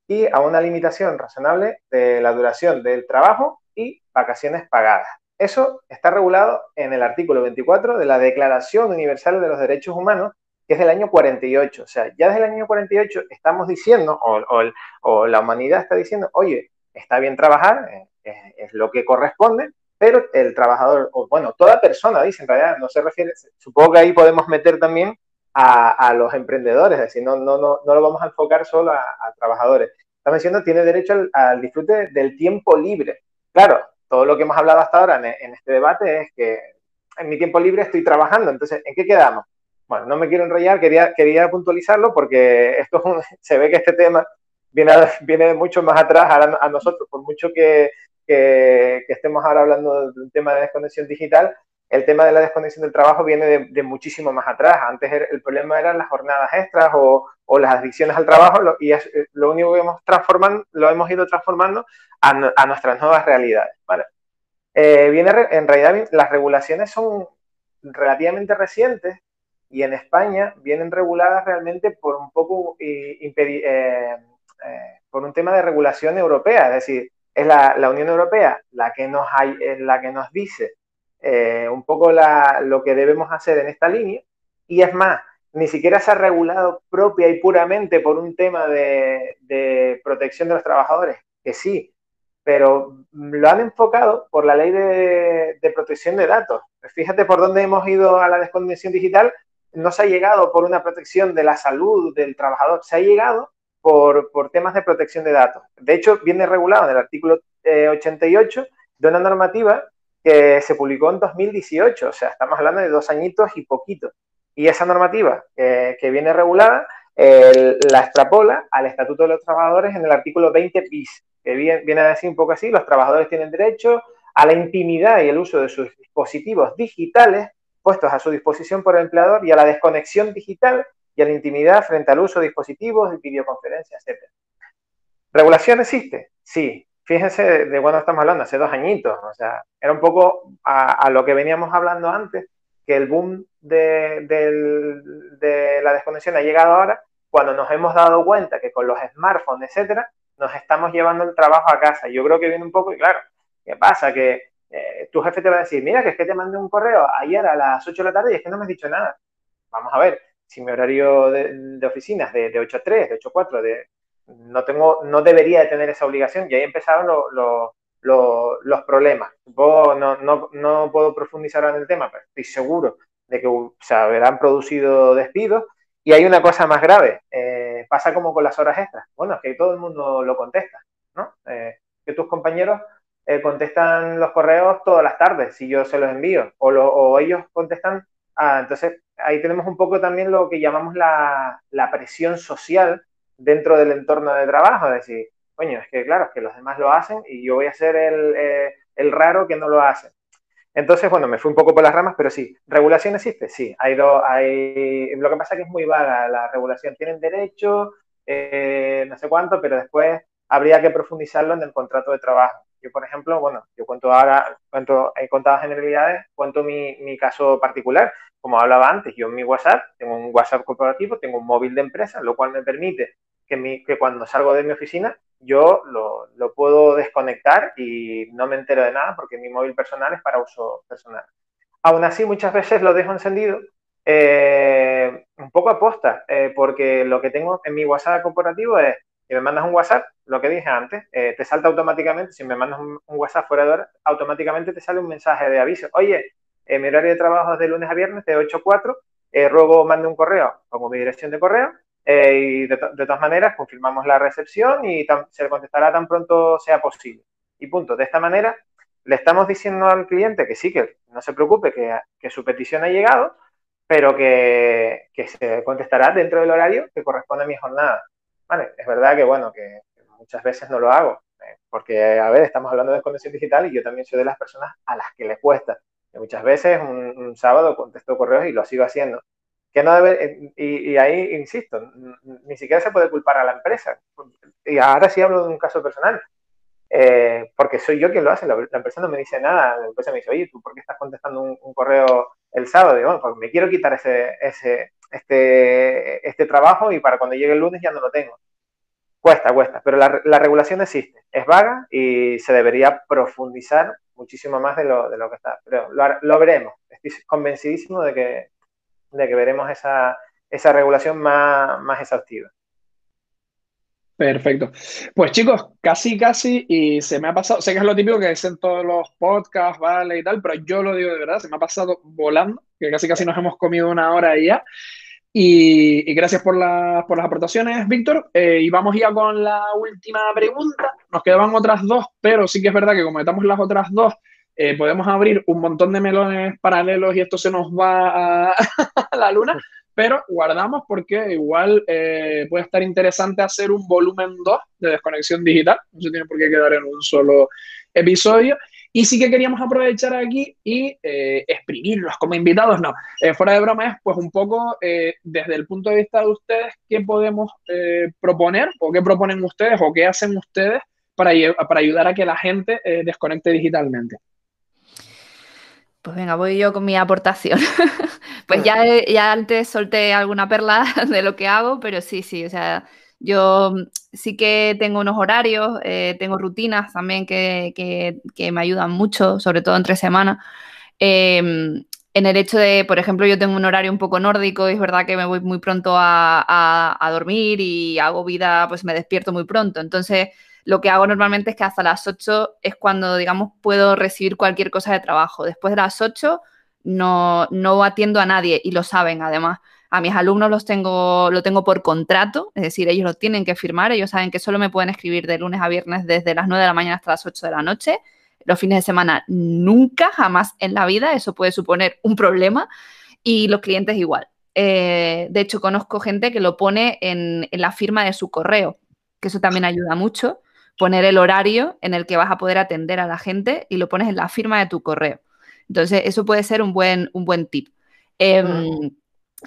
y a una limitación razonable de la duración del trabajo y vacaciones pagadas. Eso está regulado en el artículo 24 de la Declaración Universal de los Derechos Humanos, que es del año 48. O sea, ya desde el año 48 estamos diciendo, o, la humanidad está diciendo, oye, está bien trabajar, es, lo que corresponde, pero el trabajador, o bueno, toda persona, dice en realidad, no se refiere, supongo que ahí podemos meter también a, los emprendedores, es decir, no, no, no, no lo vamos a enfocar solo a, trabajadores. Estamos diciendo, tiene derecho al, al disfrute del tiempo libre. Claro, todo lo que hemos hablado hasta ahora en, este debate es que en mi tiempo libre estoy trabajando. Entonces, ¿en qué quedamos? Bueno, no me quiero enrollar, quería, quería puntualizarlo porque esto [laughs] se ve que este tema viene, viene mucho más atrás a, nosotros, por mucho que, que, estemos ahora hablando de un tema de desconexión digital, el tema de la desconexión del trabajo viene de, muchísimo más atrás. Antes el problema eran las jornadas extras o, o las adicciones al trabajo y es, eh, lo único que hemos transformando, lo hemos ido transformando a, a nuestras nuevas realidades. ¿vale? Eh, viene, en realidad las regulaciones son relativamente recientes y en España vienen reguladas realmente por un poco eh, por un tema de regulación europea, es decir, es la, la Unión Europea la que nos, hay, la que nos dice eh, un poco lo que debemos hacer en esta línea. Y es más, ni siquiera se ha regulado propia y puramente por un tema de, protección de los trabajadores, que sí, pero lo han enfocado por la ley de, protección de datos. Fíjate por dónde hemos ido a la desconexión digital, no se ha llegado por una protección de la salud del trabajador, se ha llegado por, temas de protección de datos. De hecho, viene regulado en el artículo 88 eh, de una normativa que se publicó en 2018, o sea, estamos hablando de dos añitos y poquito. Y esa normativa eh, que viene regulada la extrapola al Estatuto de los Trabajadores en el artículo 20 bis, que viene, a decir un poco así, los trabajadores tienen derecho a la intimidad y el uso de sus dispositivos digitales puestos a su disposición por el empleador y a la desconexión digital y a la intimidad frente al uso de dispositivos, de videoconferencias, etc. ¿Regulación existe? Sí, fíjense de, cuándo estamos hablando, hace dos añitos, o sea, era un poco a, lo que veníamos hablando antes, que el boom de, la desconexión ha llegado ahora cuando nos hemos dado cuenta que con los smartphones, etcétera, nos estamos llevando el trabajo a casa. Yo creo que viene un poco, y claro, ¿qué pasa? Que eh, tu jefe te va a decir, mira, que es que te mandé un correo ayer a las 8 de la tarde y es que no me has dicho nada. Vamos a ver, si mi horario de, oficinas de, de 8 a 3, de 8 a 4, de, no, tengo, no debería de tener esa obligación y ahí empezaron los problemas. no, puedo profundizar en el tema, pero estoy seguro de que se habrán producido despidos. Y hay una cosa más grave, eh, pasa como con las horas extras. Bueno, es que todo el mundo lo contesta, ¿no? Eh, que tus compañeros eh, contestan los correos todas las tardes si yo se los envío, o, o ellos contestan. Ah, entonces, ahí tenemos un poco también lo que llamamos la, la presión social dentro del entorno de trabajo, decir, coño, es que claro, es que los demás lo hacen y yo voy a ser el, eh, el raro que no lo hace. Entonces, bueno, me fui un poco por las ramas, pero sí, ¿regulación existe? Sí, hay, dos, hay... lo que pasa es que es muy vaga la regulación. Tienen derecho, eh, no sé cuánto, pero después habría que profundizarlo en el contrato de trabajo. Yo, por ejemplo, bueno, yo cuento ahora, cuento, he contado generalidades, cuento mi, mi caso particular. Como hablaba antes, yo en mi WhatsApp, tengo un WhatsApp corporativo, tengo un móvil de empresa, lo cual me permite que, cuando salgo de mi oficina yo lo, lo, puedo desconectar y no me entero de nada porque mi móvil personal es para uso personal. Aún así, muchas veces lo dejo encendido, eh, un poco aposta, eh, porque lo que tengo en mi WhatsApp corporativo es, si me mandas un WhatsApp, lo que dije antes, eh, te salta automáticamente, si me mandas un, WhatsApp fuera de hora, automáticamente te sale un mensaje de aviso. Oye, mi horario de trabajo es de lunes a viernes, de 8 a 4, ruego mande un correo, pongo mi dirección de correo, eh, y de, todas maneras confirmamos la recepción y se le contestará tan pronto sea posible. Y punto. De esta manera le estamos diciendo al cliente que sí, que no se preocupe, que, su petición ha llegado, pero que, se contestará dentro del horario que corresponde a mi jornada. Vale, es verdad que bueno, que muchas veces no lo hago, eh, porque a ver, estamos hablando de desconexión digital y yo también soy de las personas a las que les cuesta. muchas veces un, un sábado contesto correos y lo sigo haciendo que no debe, y, ahí insisto, ni siquiera se puede culpar a la empresa. Y ahora sí hablo de un caso personal, eh, porque soy yo quien lo hace, la, empresa no me dice nada, la empresa me dice, oye, ¿tú por qué estás contestando un, correo el sábado? Digo, bueno, pues me quiero quitar ese, este, este trabajo y para cuando llegue el lunes ya no lo tengo. Cuesta, cuesta, pero la, la regulación existe, es vaga y se debería profundizar muchísimo más de lo, de lo que está. Pero lo, lo veremos, estoy convencidísimo de que, de que veremos esa, esa regulación más, más exhaustiva. Perfecto. Pues chicos, casi, casi, y se me ha pasado, sé que es lo típico que dicen todos los podcasts, vale, y tal, pero yo lo digo de verdad, se me ha pasado volando, que casi, casi nos hemos comido una hora ya. Y, y gracias por, por las aportaciones, Víctor. Eh, y vamos ya con la última pregunta. Nos quedaban otras dos, pero sí que es verdad que como las otras dos, eh, podemos abrir un montón de melones paralelos y esto se nos va a, [laughs] la luna, pero guardamos porque igual eh, puede estar interesante hacer un volumen 2 de desconexión digital, no se tiene por qué quedar en un solo episodio. Y sí que queríamos aprovechar aquí y eh, exprimirlos como invitados, no. fuera de broma es pues un poco desde el punto de vista de ustedes, qué podemos proponer o qué proponen ustedes o qué hacen ustedes para, para ayudar a que la gente desconecte digitalmente. Pues venga, voy yo con mi aportación. [laughs] pues ya, ya antes solté alguna perla [laughs] de lo que hago, pero sí, sí, o sea, yo sí que tengo unos horarios, eh, tengo rutinas también que, me ayudan mucho, sobre todo entre semanas. Em, en el hecho de, por ejemplo, yo tengo un horario un poco nórdico y es verdad que me voy muy pronto a, a dormir y hago vida, pues me despierto muy pronto. Entonces, lo que hago normalmente es que hasta las 8 es cuando, digamos, puedo recibir cualquier cosa de trabajo. Después de las 8 no, no atiendo a nadie y lo saben además. A mis alumnos los tengo, lo tengo por contrato, es decir, ellos lo tienen que firmar, ellos saben que solo me pueden escribir de lunes a viernes desde las 9 de la mañana hasta las 8 de la noche. Los fines de semana nunca, jamás en la vida, eso puede suponer un problema y los clientes igual. Eh, de hecho, conozco gente que lo pone en, en la firma de su correo, que eso también ayuda mucho poner el horario en el que vas a poder atender a la gente y lo pones en la firma de tu correo. Entonces, eso puede ser un buen, un buen tip. Em,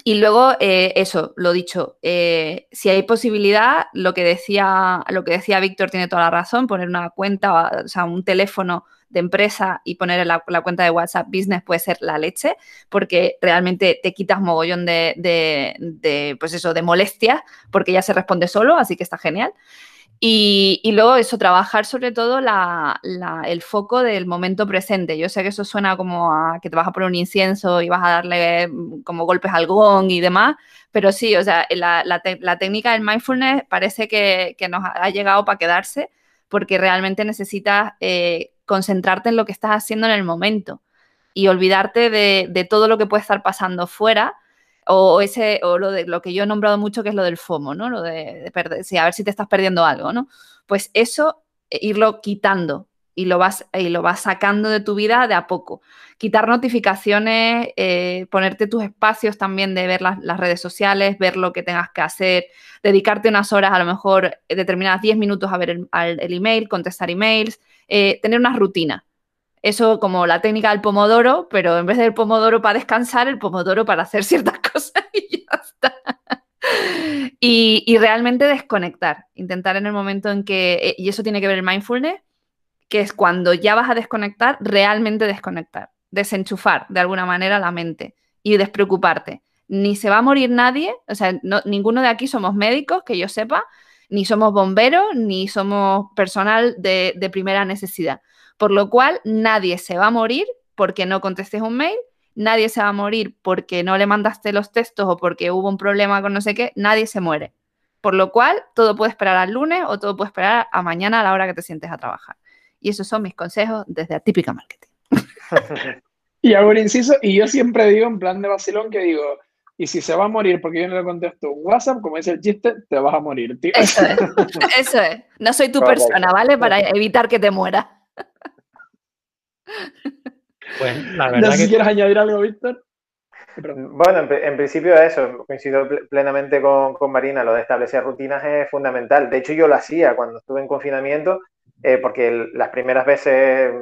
y luego, eh, eso, lo dicho, eh, si hay posibilidad, lo que decía, lo que decía Víctor tiene toda la razón, poner una cuenta, o sea, un teléfono de empresa y poner la, la, cuenta de WhatsApp Business puede ser la leche, porque realmente te quitas mogollón de, de, de pues eso, de molestias, porque ya se responde solo, así que está genial. Y, luego eso, trabajar sobre todo el foco del momento presente. Yo sé que eso suena como a que te vas a poner un incienso y vas a darle mm, como golpes al gong y demás, pero sí, o sea, la, técnica del mindfulness parece que, nos ha llegado para quedarse porque realmente necesitas eh, concentrarte en lo que estás haciendo en el momento y olvidarte de, de todo lo que puede estar pasando fuera o, ese, o lo, de, lo que yo he nombrado mucho, que es lo del FOMO, ¿no? Lo de, perder, sí, a ver si te estás perdiendo algo, ¿no? Pues eso, eh, irlo quitando y lo vas, y lo vas sacando de tu vida de a poco. Quitar notificaciones, eh, ponerte tus espacios también de ver las, redes sociales, ver lo que tengas que hacer, dedicarte unas horas, a lo mejor eh, determinadas 10 minutos a ver el, el email, contestar emails, tener una rutina eso como la técnica del pomodoro, pero en vez del pomodoro para descansar, el pomodoro para hacer [laughs] ciertas cosas y ya está. Y, realmente desconectar, intentar en el momento en que, eh, y eso tiene que ver el mindfulness, que es cuando ya vas a desconectar, realmente desconectar, desenchufar de alguna manera la mente y despreocuparte. Ni se va a morir nadie, o sea, ninguno de aquí somos médicos, que yo sepa, ni somos bomberos, ni somos personal de primera necesidad. Por lo cual, nadie se va a morir porque no contestes un mail, nadie se va a morir porque no le mandaste los textos o porque hubo un problema con no sé qué, nadie se muere. Por lo cual, todo puede esperar al lunes o todo puede esperar a mañana a la hora que te sientes a trabajar. Y esos son mis consejos desde Atípica Marketing. [laughs] y hago un inciso, y yo siempre digo en plan de vacilón que digo, y si se va a morir porque yo no le contesto un WhatsApp, como dice el chiste, te vas a morir, tío. Eso es, [laughs] eso es. No soy tu persona, ¿vale? Para evitar que te mueras. Pues la verdad. No sé si quieres añadir algo, Víctor. Bueno, en, principio eso, coincido plenamente con, Marina, lo de establecer rutinas es fundamental. De hecho, yo lo hacía cuando estuve en confinamiento, eh, porque las primeras veces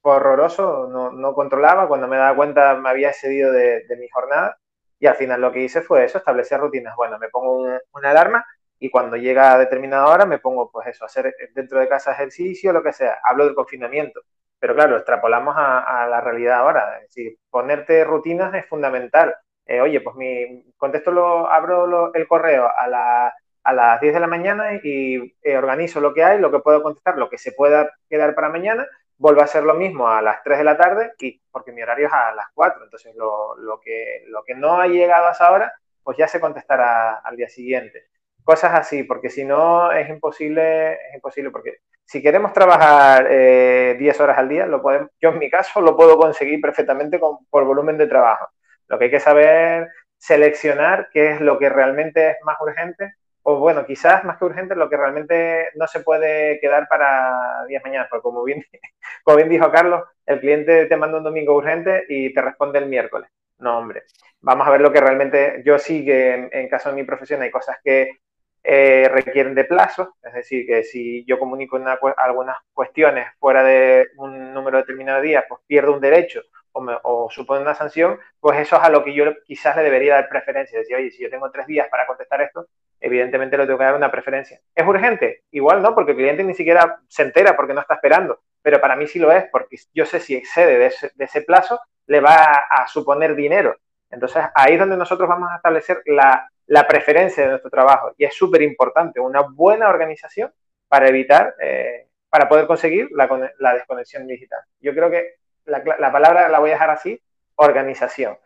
fue horroroso, no, controlaba, cuando me daba cuenta me había excedido de, mi jornada Y al final lo que hice fue eso, establecer rutinas. Bueno, me pongo una alarma y cuando llega a determinada hora me pongo, pues eso, hacer dentro de casa ejercicio, lo que sea. Hablo del confinamiento. Pero claro, extrapolamos a, la realidad ahora. Es decir, ponerte rutinas es fundamental. Eh, oye, pues mi contesto, lo, abro el correo a, a las 10 de la mañana y eh, organizo lo que hay, lo que puedo contestar, lo que se pueda quedar para mañana vuelvo a hacer lo mismo a las 3 de la tarde y porque mi horario es a las 4. Entonces, lo, lo, que, lo que no ha llegado hasta ahora, pues ya se contestará al día siguiente. Cosas así, porque si no es imposible, es imposible, porque si queremos trabajar 10 eh, horas al día, lo podemos, yo en mi caso lo puedo conseguir perfectamente con, por volumen de trabajo. Lo que hay que saber seleccionar qué es lo que realmente es más urgente o bueno, quizás más que urgente, lo que realmente no se puede quedar para días mañana, porque como bien, [laughs] como bien dijo Carlos, el cliente te manda un domingo urgente y te responde el miércoles. No, hombre, vamos a ver lo que realmente yo sí que en, caso de mi profesión hay cosas que eh, requieren de plazo, es decir, que si yo comunico algunas cuestiones fuera de un número determinado de días, pues pierdo un derecho o, supone una sanción, pues eso es a lo que yo quizás le debería dar preferencia. Decir, oye, si yo tengo tres días para contestar esto, evidentemente le tengo que dar una preferencia. ¿Es urgente? Igual no, porque el cliente ni siquiera se entera porque no está esperando. Pero para mí sí lo es, porque yo sé si excede de ese, plazo, le va a, suponer dinero. Entonces ahí es donde nosotros vamos a establecer la, preferencia de nuestro trabajo. Y es súper importante, una buena organización para evitar, eh, para poder conseguir la, la desconexión digital. Yo creo que la, palabra la voy a dejar así, organización.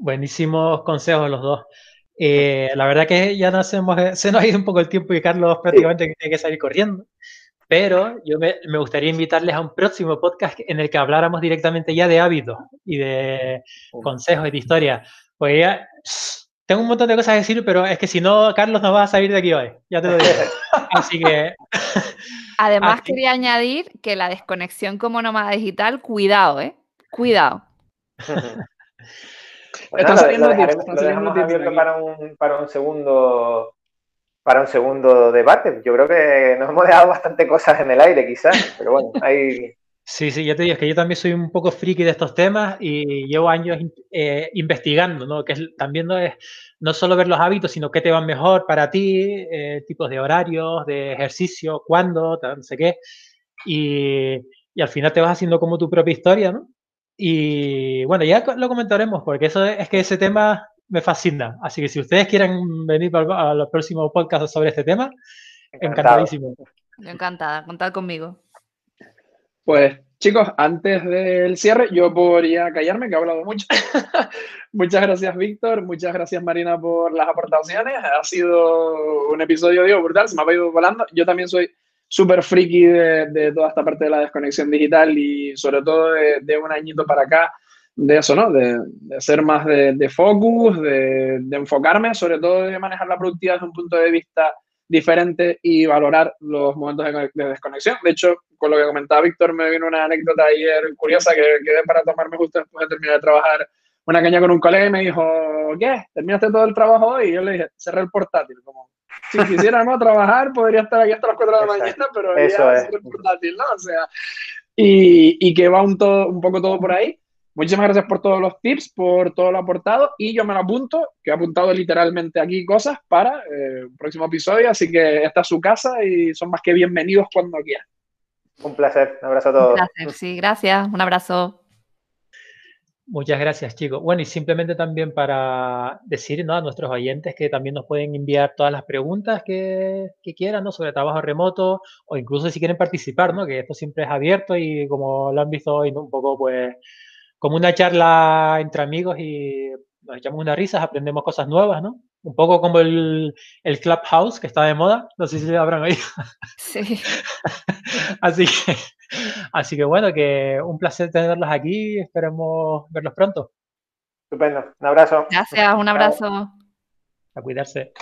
Buenísimos consejos los dos. Eh, la verdad que ya nos hemos, se nos ha ido un poco el tiempo y Carlos prácticamente tiene que salir corriendo. Pero yo me, gustaría invitarles a un próximo podcast en el que habláramos directamente ya de hábitos y de consejos y de historia. Porque ya tengo un montón de cosas a decir, pero es que si no, Carlos no va a salir de aquí hoy. Ya te lo digo. [laughs] Así que [laughs] Además, quería añadir que la desconexión como nómada digital, cuidado, ¿eh? Cuidado. [laughs] Está saliendo lo, dejamos abierto para un, para un segundo para un segundo debate. Yo creo que nos hemos dejado bastante cosas en el aire, quizás, pero bueno, hay, Sí, sí, ya te digo, es que yo también soy un poco friki de estos temas y llevo años eh, investigando, ¿no? Que también no es no solo ver los hábitos, sino qué te van mejor para ti, eh, tipos de horarios, de ejercicio, cuándo, no sé qué. Y, y, al final te vas haciendo como tu propia historia, ¿no? Y bueno, ya lo comentaremos, porque eso es, que ese tema me fascina. Así que si ustedes quieren venir a los próximos podcasts sobre este tema, encantadísimo. Yo encantada, contad conmigo. Pues chicos, antes del cierre, yo podría callarme, que he hablado mucho. [laughs] muchas gracias, Víctor. Muchas gracias, Marina, por las aportaciones. Ha sido un episodio, digo, brutal. Se me ha ido volando. Yo también soy súper friki de, toda esta parte de la desconexión digital y sobre todo de, un añito para acá, de eso, ¿no? De, ser más de, focus, de, enfocarme, sobre todo de manejar la productividad desde un punto de vista diferente y valorar los momentos de, desconexión. De hecho, con lo que comentaba Víctor, me vino una anécdota ayer curiosa que quedé para tomarme justo después de terminar de trabajar una caña con un colega y me dijo, ¿qué? ¿Terminaste todo el trabajo hoy? Y yo le dije, cerré el portátil. Como, si quisiera no trabajar, podría estar aquí hasta las 4 de la mañana, pero Eso es. el portátil, ¿no? O sea, y, y que va un, todo, un poco todo por ahí. Muchísimas gracias por todos los tips, por todo lo aportado y yo me lo apunto, que he apuntado literalmente aquí cosas para el eh, próximo episodio, así que esta es su casa y son más que bienvenidos cuando quieran. Un placer, un abrazo a todos. Un placer, sí, gracias, un abrazo. Muchas gracias, chicos. Bueno, y simplemente también para decir ¿no? a nuestros oyentes que también nos pueden enviar todas las preguntas que, que, quieran ¿no? sobre trabajo remoto o incluso si quieren participar, ¿no? que esto siempre es abierto y como lo han visto hoy, un poco pues como una charla entre amigos y nos echamos unas risas, aprendemos cosas nuevas, ¿no? Un poco como el, el Clubhouse que está de moda, no sé si lo habrán oído. Sí. [laughs] así, que, así que bueno, que un placer tenerlos aquí, esperemos verlos pronto. Estupendo, un abrazo. Gracias, un abrazo. A cuidarse.